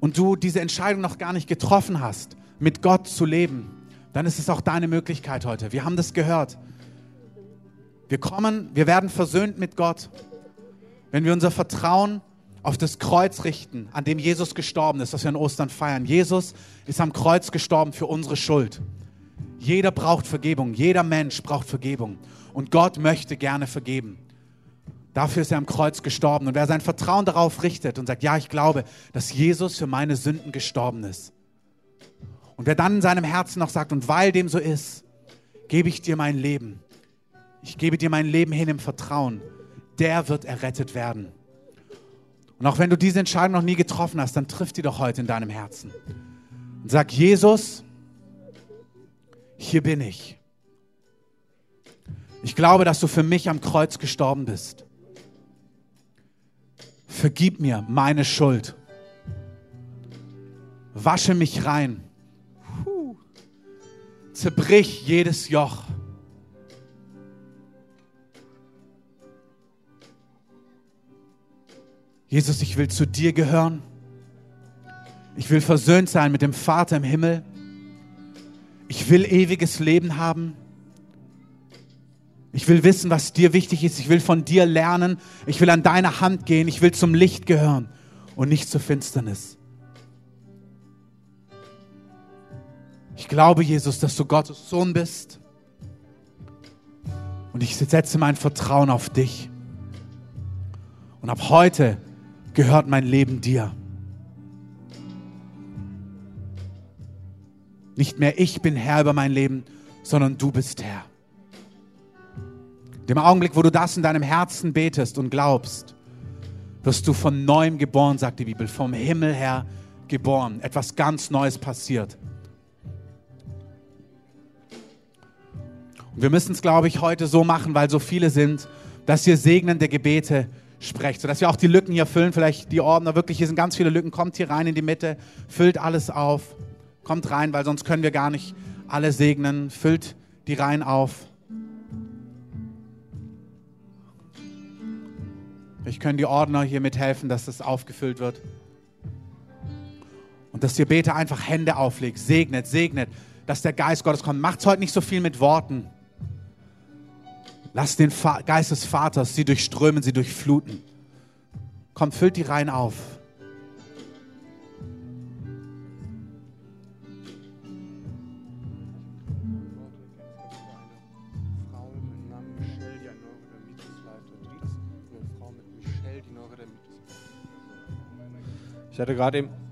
und du diese Entscheidung noch gar nicht getroffen hast, mit Gott zu leben, dann ist es auch deine Möglichkeit heute. Wir haben das gehört. Wir kommen, wir werden versöhnt mit Gott, wenn wir unser Vertrauen auf das Kreuz richten, an dem Jesus gestorben ist, was wir an Ostern feiern. Jesus ist am Kreuz gestorben für unsere Schuld. Jeder braucht Vergebung, jeder Mensch braucht Vergebung. Und Gott möchte gerne vergeben. Dafür ist er am Kreuz gestorben. Und wer sein Vertrauen darauf richtet und sagt, ja, ich glaube, dass Jesus für meine Sünden gestorben ist. Und wer dann in seinem Herzen noch sagt, und weil dem so ist, gebe ich dir mein Leben. Ich gebe dir mein Leben hin im Vertrauen. Der wird errettet werden. Und auch wenn du diese Entscheidung noch nie getroffen hast, dann triff die doch heute in deinem Herzen. Und sag, Jesus, hier bin ich. Ich glaube, dass du für mich am Kreuz gestorben bist. Vergib mir meine Schuld. Wasche mich rein. Zerbrich jedes Joch. Jesus, ich will zu dir gehören. Ich will versöhnt sein mit dem Vater im Himmel. Ich will ewiges Leben haben. Ich will wissen, was dir wichtig ist. Ich will von dir lernen. Ich will an deine Hand gehen. Ich will zum Licht gehören und nicht zur Finsternis. Ich glaube, Jesus, dass du Gottes Sohn bist. Und ich setze mein Vertrauen auf dich. Und ab heute gehört mein Leben dir. Nicht mehr ich bin Herr über mein Leben, sondern du bist Herr. Dem Augenblick, wo du das in deinem Herzen betest und glaubst, wirst du von neuem geboren, sagt die Bibel, vom Himmel her geboren. Etwas ganz Neues passiert. Und wir müssen es, glaube ich, heute so machen, weil so viele sind, dass ihr segnende Gebete sprecht, sodass wir auch die Lücken hier füllen. Vielleicht die Ordner, wirklich, hier sind ganz viele Lücken. Kommt hier rein in die Mitte, füllt alles auf. Kommt rein, weil sonst können wir gar nicht alle segnen. Füllt die Reihen auf. Ich können die Ordner hier mithelfen, dass das aufgefüllt wird. Und dass ihr Beter einfach Hände auflegt, segnet, segnet, dass der Geist Gottes kommt. Macht heute nicht so viel mit Worten. Lass den Geist des Vaters sie durchströmen, sie durchfluten. Komm, füllt die Reihen auf. Ich hatte gerade eben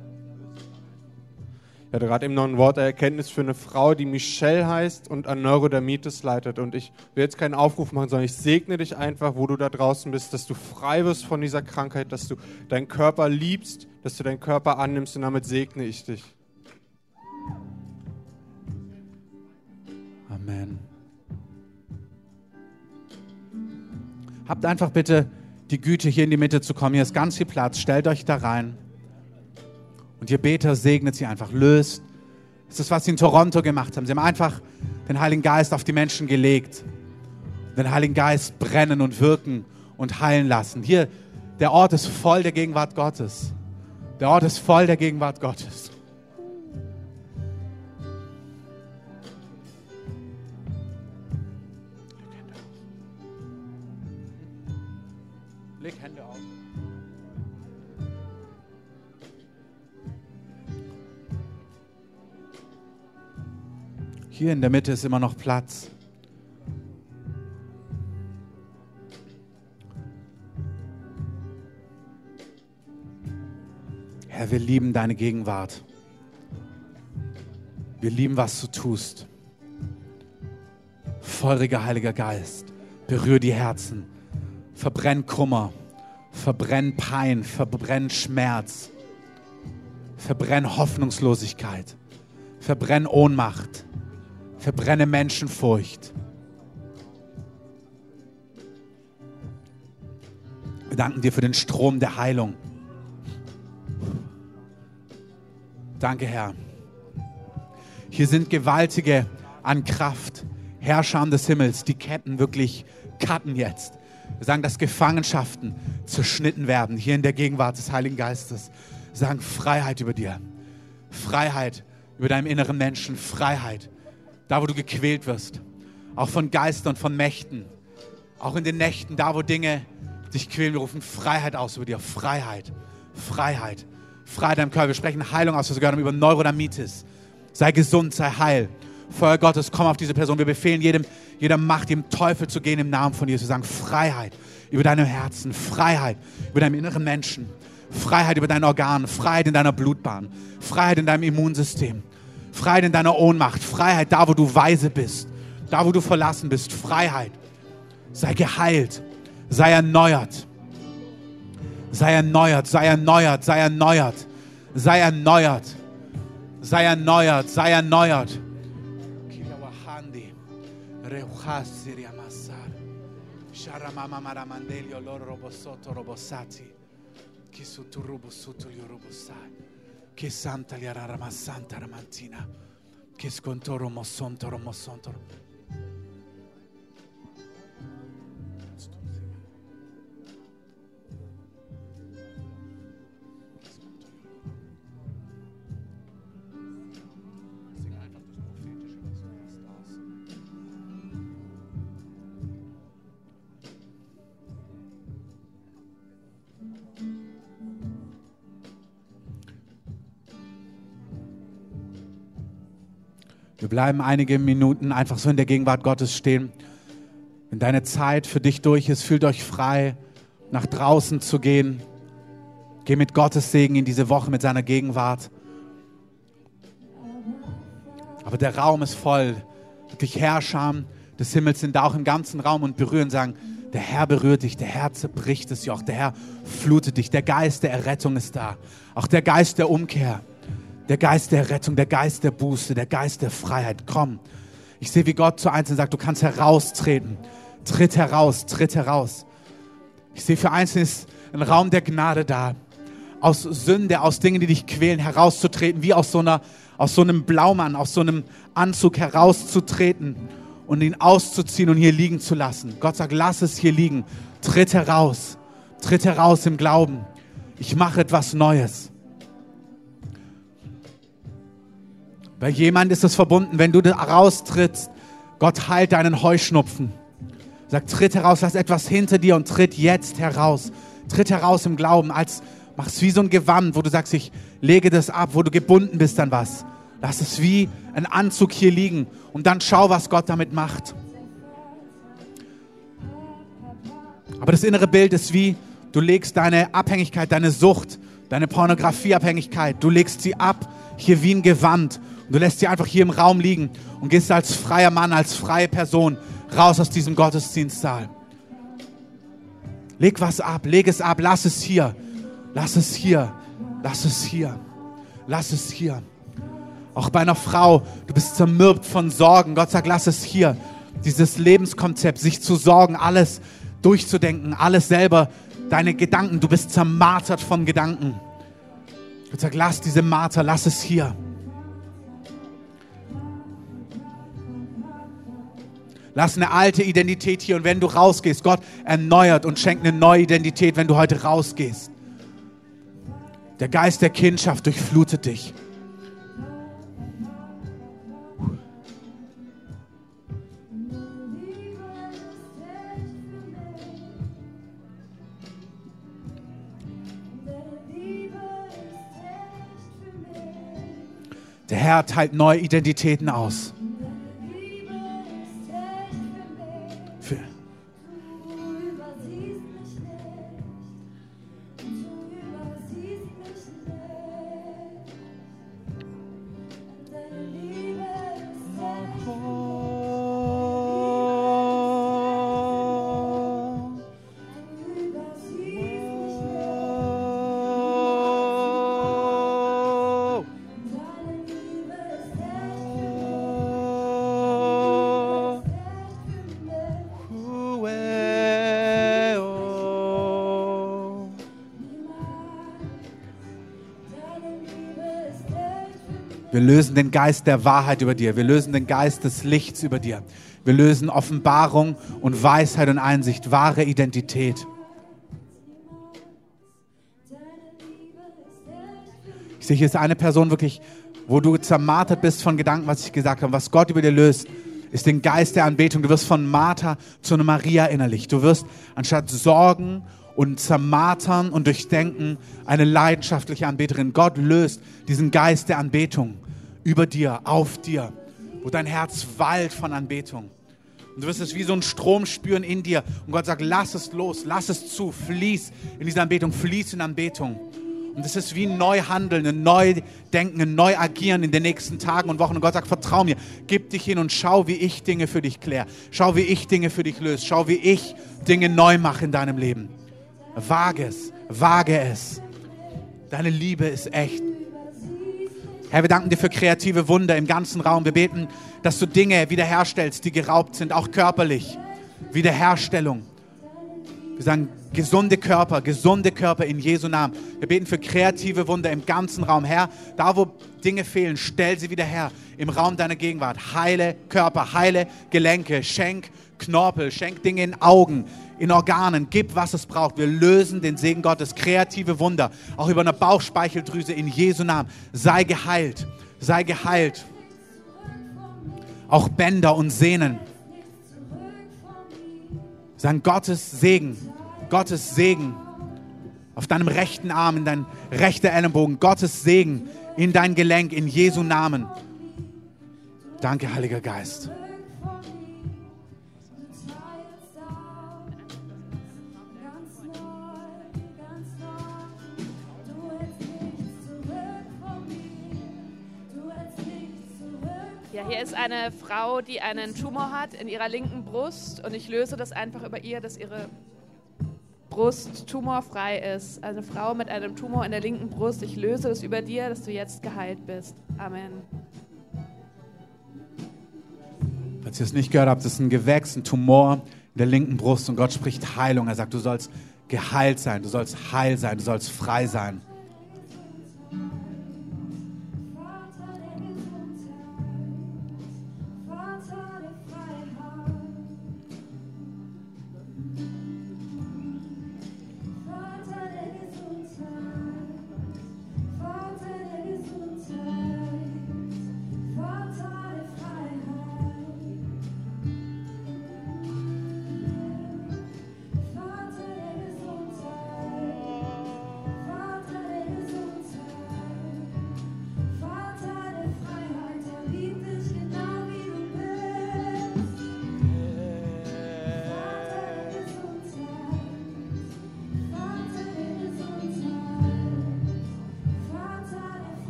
ich hatte gerade eben noch ein Wort der Erkenntnis für eine Frau, die Michelle heißt und an Neurodermitis leitet. Und ich will jetzt keinen Aufruf machen, sondern ich segne dich einfach, wo du da draußen bist, dass du frei wirst von dieser Krankheit, dass du deinen Körper liebst, dass du deinen Körper annimmst und damit segne ich dich. Amen. Habt einfach bitte die Güte, hier in die Mitte zu kommen. Hier ist ganz viel Platz. Stellt euch da rein. Und ihr Beter segnet sie einfach, löst. Das ist, was sie in Toronto gemacht haben. Sie haben einfach den Heiligen Geist auf die Menschen gelegt. Den Heiligen Geist brennen und wirken und heilen lassen. Hier, der Ort ist voll der Gegenwart Gottes. Der Ort ist voll der Gegenwart Gottes. Hier in der Mitte ist immer noch Platz. Herr, wir lieben deine Gegenwart. Wir lieben, was du tust. Feuriger Heiliger Geist, berühr die Herzen, verbrenn Kummer, verbrenn Pein, verbrenn Schmerz, verbrenn Hoffnungslosigkeit, verbrenn Ohnmacht Verbrenne Menschenfurcht. Wir danken dir für den Strom der Heilung. Danke, Herr. Hier sind Gewaltige an Kraft, Herrscher des Himmels, die Ketten wirklich cutten jetzt. Wir sagen, dass Gefangenschaften zerschnitten werden, hier in der Gegenwart des Heiligen Geistes. Wir sagen Freiheit über dir. Freiheit über deinem inneren Menschen. Freiheit. Da, wo du gequält wirst. Auch von Geistern, von Mächten. Auch in den Nächten, da, wo Dinge dich quälen. Wir rufen Freiheit aus über dir. Freiheit. Freiheit. Freiheit im Körper. Wir sprechen Heilung aus. Wir gehört über Neurodermitis. Sei gesund, sei heil. Feuer Gottes, komm auf diese Person. Wir befehlen jedem, jeder Macht, dem Teufel zu gehen im Namen von Jesus. Wir sagen Freiheit über deinem Herzen, Freiheit über deinem inneren Menschen, Freiheit über deine Organe, Freiheit in deiner Blutbahn, Freiheit in deinem Immunsystem, Freiheit in deiner Ohnmacht, Freiheit da, wo du weise bist, da, wo du verlassen bist, Freiheit. Sei geheilt, sei erneuert, sei erneuert, sei erneuert, sei erneuert, sei erneuert, sei erneuert, sei erneuert. Reuhasiri amassar. Sharamama maramandelio loro robosoto robosati. Kisutu robosutu yorobosai. Kisanta liararama santa ramantina. Kiskontoro mosontoro mosontoro. Sing einfach das Prophetische, was du hast, aus. Wir bleiben einige Minuten einfach so in der Gegenwart Gottes stehen. Wenn deine Zeit für dich durch ist, fühlt euch frei, nach draußen zu gehen. Geh mit Gottes Segen in diese Woche, mit seiner Gegenwart. Aber der Raum ist voll. Wirklich Herrscher des Himmels sind da auch im ganzen Raum und berühren, sagen, der Herr berührt dich, der Herr zerbricht das Joch, der Herr flutet dich, der Geist der Errettung ist da. Auch der Geist der Umkehr, der Geist der Rettung, der Geist der Buße, der Geist der Freiheit. Komm. Ich sehe, wie Gott zu Einzelnen sagt, du kannst heraustreten. Tritt heraus, tritt heraus. Ich sehe für Einzelne ist ein Raum der Gnade da. Aus Sünde, aus Dingen, die dich quälen, herauszutreten, wie aus so, einer, aus so einem Blaumann, aus so einem Anzug herauszutreten und ihn auszuziehen und hier liegen zu lassen. Gott sagt, lass es hier liegen. Tritt heraus. Tritt heraus im Glauben. Ich mache etwas Neues. Bei jemand ist es verbunden, wenn du raustrittst, Gott heilt deinen Heuschnupfen. Sag, tritt heraus, lass etwas hinter dir und tritt jetzt heraus. Tritt heraus im Glauben, als mach's wie so ein Gewand, wo du sagst, ich lege das ab, wo du gebunden bist an was. Lass es wie ein Anzug hier liegen und dann schau, was Gott damit macht. Aber das innere Bild ist wie, du legst deine Abhängigkeit, deine Sucht, deine Pornografieabhängigkeit, du legst sie ab, hier wie ein Gewand. Du lässt sie einfach hier im Raum liegen und gehst als freier Mann, als freie Person raus aus diesem Gottesdienstsaal. Leg was ab, leg es ab, lass es hier. Lass es hier. Lass es hier. Lass es hier. Auch bei einer Frau, du bist zermürbt von Sorgen. Gott sagt, lass es hier. Dieses Lebenskonzept, sich zu sorgen, alles durchzudenken, alles selber, deine Gedanken, du bist zermartert von Gedanken. Gott sagt, lass diese Marter, lass es hier. Lass eine alte Identität hier und wenn du rausgehst, Gott erneuert und schenkt eine neue Identität, wenn du heute rausgehst. Der Geist der Kindschaft durchflutet dich. Der Herr teilt neue Identitäten aus. Lösen den Geist der Wahrheit über dir. Wir lösen den Geist des Lichts über dir. Wir lösen Offenbarung und Weisheit und Einsicht, wahre Identität. Ich sehe, hier ist eine Person wirklich, wo du zermartert bist von Gedanken, was ich gesagt habe. Was Gott über dir löst, ist den Geist der Anbetung. Du wirst von Martha zu einer Maria innerlich. Du wirst anstatt Sorgen und zermartern und durchdenken eine leidenschaftliche Anbeterin. Gott löst diesen Geist der Anbetung über dir, auf dir, wo dein Herz wallt von Anbetung. Und du wirst es wie so ein Strom spüren in dir. Und Gott sagt, lass es los, lass es zu, fließ in diese Anbetung, fließ in Anbetung. Und es ist wie ein Neuhandeln, ein Neudenken, ein Neuagieren in den nächsten Tagen und Wochen. Und Gott sagt, vertrau mir, gib dich hin und schau, wie ich Dinge für dich kläre. Schau, wie ich Dinge für dich löse. Schau, wie ich Dinge neu mache in deinem Leben. Wage es, wage es. Deine Liebe ist echt. Herr, wir danken dir für kreative Wunder im ganzen Raum. Wir beten, dass du Dinge wiederherstellst, die geraubt sind, auch körperlich. Wiederherstellung. Wir sagen, gesunde Körper, gesunde Körper in Jesu Namen. Wir beten für kreative Wunder im ganzen Raum. Herr, da wo Dinge fehlen, stell sie wieder her im Raum deiner Gegenwart. Heile Körper, heile Gelenke, schenk Knorpel, schenk Dinge in Augen, in Organen, gib, was es braucht. Wir lösen den Segen Gottes, kreative Wunder, auch über eine Bauchspeicheldrüse in Jesu Namen. Sei geheilt, sei geheilt. Auch Bänder und Sehnen. Sagen Gottes Segen, Gottes Segen auf deinem rechten Arm, in dein rechter Ellenbogen, Gottes Segen in dein Gelenk, in Jesu Namen. Danke, Heiliger Geist. Ja, hier ist eine Frau, die einen Tumor hat in ihrer linken Brust und ich löse das einfach über ihr, dass ihre Brust tumorfrei ist. Eine Frau mit einem Tumor in der linken Brust. Ich löse das über dir, dass du jetzt geheilt bist. Amen. Falls ihr es nicht gehört habt, das ist ein Gewächs, ein Tumor in der linken Brust und Gott spricht Heilung. Er sagt, du sollst geheilt sein, du sollst heil sein, du sollst frei sein.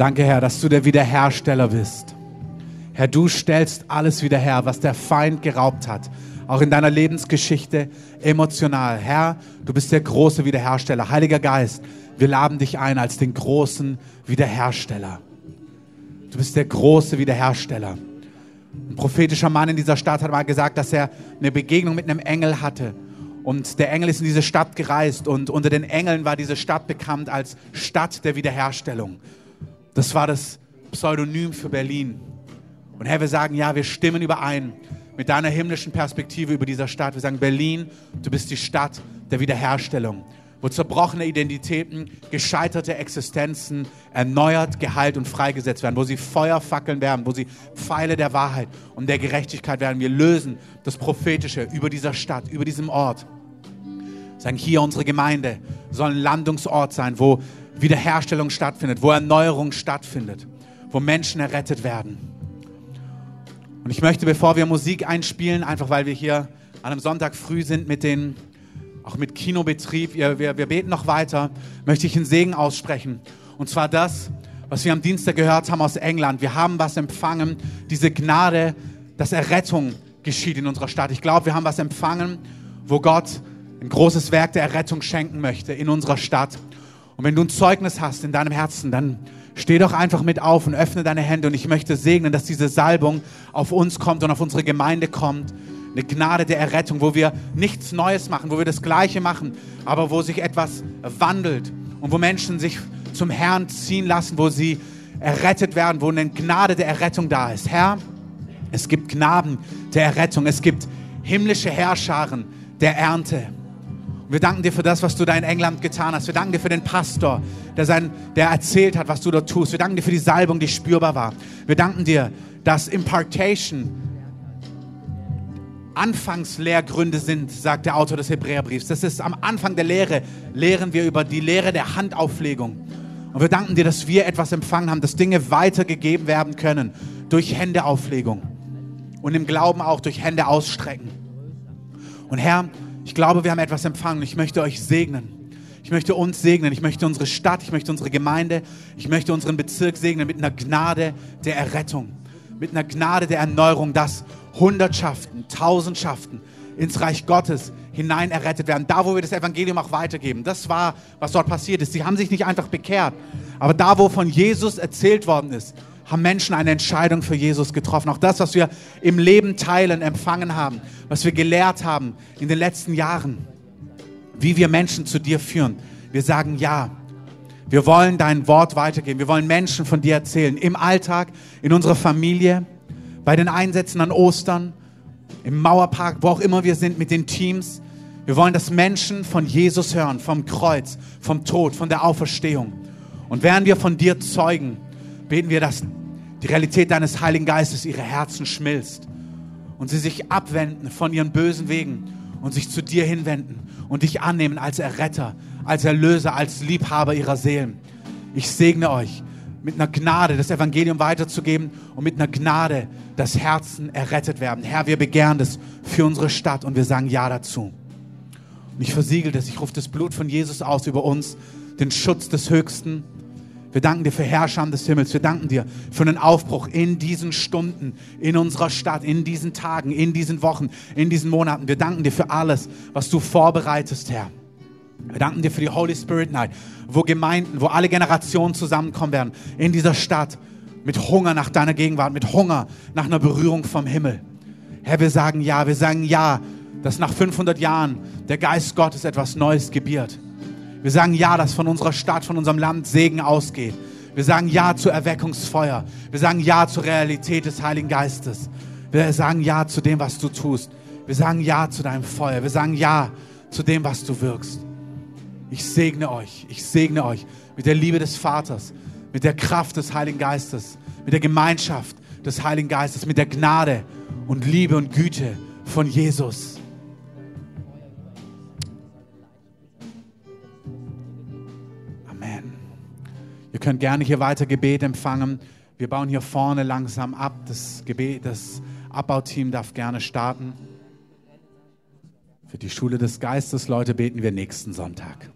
Danke, Herr, dass du der Wiederhersteller bist. Herr, du stellst alles wieder her, was der Feind geraubt hat. Auch in deiner Lebensgeschichte emotional. Herr, du bist der große Wiederhersteller. Heiliger Geist, wir laden dich ein als den großen Wiederhersteller. Du bist der große Wiederhersteller. Ein prophetischer Mann in dieser Stadt hat mal gesagt, dass er eine Begegnung mit einem Engel hatte. Und der Engel ist in diese Stadt gereist und unter den Engeln war diese Stadt bekannt als Stadt der Wiederherstellung. Das war das Pseudonym für Berlin. Und Herr, wir sagen, ja, wir stimmen überein mit deiner himmlischen Perspektive über dieser Stadt. Wir sagen, Berlin, du bist die Stadt der Wiederherstellung, wo zerbrochene Identitäten, gescheiterte Existenzen erneuert, geheilt und freigesetzt werden, wo sie Feuerfackeln werden, wo sie Pfeile der Wahrheit und der Gerechtigkeit werden. Wir lösen das Prophetische über dieser Stadt, über diesem Ort. Wir sagen, hier unsere Gemeinde soll ein Landungsort sein, wo Wiederherstellung stattfindet, wo Erneuerung stattfindet, wo Menschen errettet werden. Und ich möchte, bevor wir Musik einspielen, einfach weil wir hier an einem Sonntag früh sind mit den, auch mit Kinobetrieb, wir, wir, wir beten noch weiter, möchte ich einen Segen aussprechen. Und zwar das, was wir am Dienstag gehört haben aus England. Wir haben was empfangen, diese Gnade, dass Errettung geschieht in unserer Stadt. Ich glaube, wir haben was empfangen, wo Gott ein großes Werk der Errettung schenken möchte in unserer Stadt. Und wenn du ein Zeugnis hast in deinem Herzen, dann steh doch einfach mit auf und öffne deine Hände. Und ich möchte segnen, dass diese Salbung auf uns kommt und auf unsere Gemeinde kommt. Eine Gnade der Errettung, wo wir nichts Neues machen, wo wir das Gleiche machen, aber wo sich etwas wandelt und wo Menschen sich zum Herrn ziehen lassen, wo sie errettet werden, wo eine Gnade der Errettung da ist. Herr, es gibt Gnaden der Errettung, es gibt himmlische Herrscharen der Ernte. Wir danken dir für das, was du da in England getan hast. Wir danken dir für den Pastor, der, sein, der erzählt hat, was du dort tust. Wir danken dir für die Salbung, die spürbar war. Wir danken dir, dass Impartation Anfangslehrgründe sind, sagt der Autor des Hebräerbriefs. Das ist am Anfang der Lehre, lehren wir über die Lehre der Handauflegung. Und wir danken dir, dass wir etwas empfangen haben, dass Dinge weitergegeben werden können durch Händeauflegung und im Glauben auch durch Hände ausstrecken. Und Herr, ich glaube, wir haben etwas empfangen. Ich möchte euch segnen. Ich möchte uns segnen. Ich möchte unsere Stadt, ich möchte unsere Gemeinde, ich möchte unseren Bezirk segnen mit einer Gnade der Errettung, mit einer Gnade der Erneuerung, dass Hundertschaften, Tausendschaften ins Reich Gottes hinein errettet werden. Da, wo wir das Evangelium auch weitergeben. Das war, was dort passiert ist. Sie haben sich nicht einfach bekehrt. Aber da, wo von Jesus erzählt worden ist, haben Menschen eine Entscheidung für Jesus getroffen. Auch das, was wir im Leben teilen, empfangen haben, was wir gelehrt haben in den letzten Jahren, wie wir Menschen zu dir führen. Wir sagen ja. Wir wollen dein Wort weitergeben. Wir wollen Menschen von dir erzählen. Im Alltag, in unserer Familie, bei den Einsätzen an Ostern, im Mauerpark, wo auch immer wir sind mit den Teams. Wir wollen, dass Menschen von Jesus hören, vom Kreuz, vom Tod, von der Auferstehung. Und während wir von dir zeugen, beten wir, dass die Realität deines Heiligen Geistes ihre Herzen schmilzt und sie sich abwenden von ihren bösen Wegen und sich zu dir hinwenden und dich annehmen als Erretter, als Erlöser, als Liebhaber ihrer Seelen. Ich segne euch mit einer Gnade das Evangelium weiterzugeben und mit einer Gnade das Herzen errettet werden. Herr, wir begehren das für unsere Stadt und wir sagen Ja dazu. Und ich versiegel das, ich rufe das Blut von Jesus aus über uns, den Schutz des Höchsten, wir danken dir für Herrscher des Himmels. Wir danken dir für einen Aufbruch in diesen Stunden, in unserer Stadt, in diesen Tagen, in diesen Wochen, in diesen Monaten. Wir danken dir für alles, was du vorbereitest, Herr. Wir danken dir für die Holy Spirit Night, wo Gemeinden, wo alle Generationen zusammenkommen werden, in dieser Stadt, mit Hunger nach deiner Gegenwart, mit Hunger nach einer Berührung vom Himmel. Herr, wir sagen ja, wir sagen ja, dass nach 500 Jahren der Geist Gottes etwas Neues gebiert. Wir sagen Ja, dass von unserer Stadt, von unserem Land Segen ausgeht. Wir sagen Ja zu Erweckungsfeuer. Wir sagen Ja zur Realität des Heiligen Geistes. Wir sagen Ja zu dem, was du tust. Wir sagen Ja zu deinem Feuer. Wir sagen Ja zu dem, was du wirkst. Ich segne euch. Ich segne euch mit der Liebe des Vaters, mit der Kraft des Heiligen Geistes, mit der Gemeinschaft des Heiligen Geistes, mit der Gnade und Liebe und Güte von Jesus. Ihr könnt gerne hier weiter Gebet empfangen. Wir bauen hier vorne langsam ab. Das, Gebet, das Abbauteam darf gerne starten. Für die Schule des Geistes, Leute, beten wir nächsten Sonntag.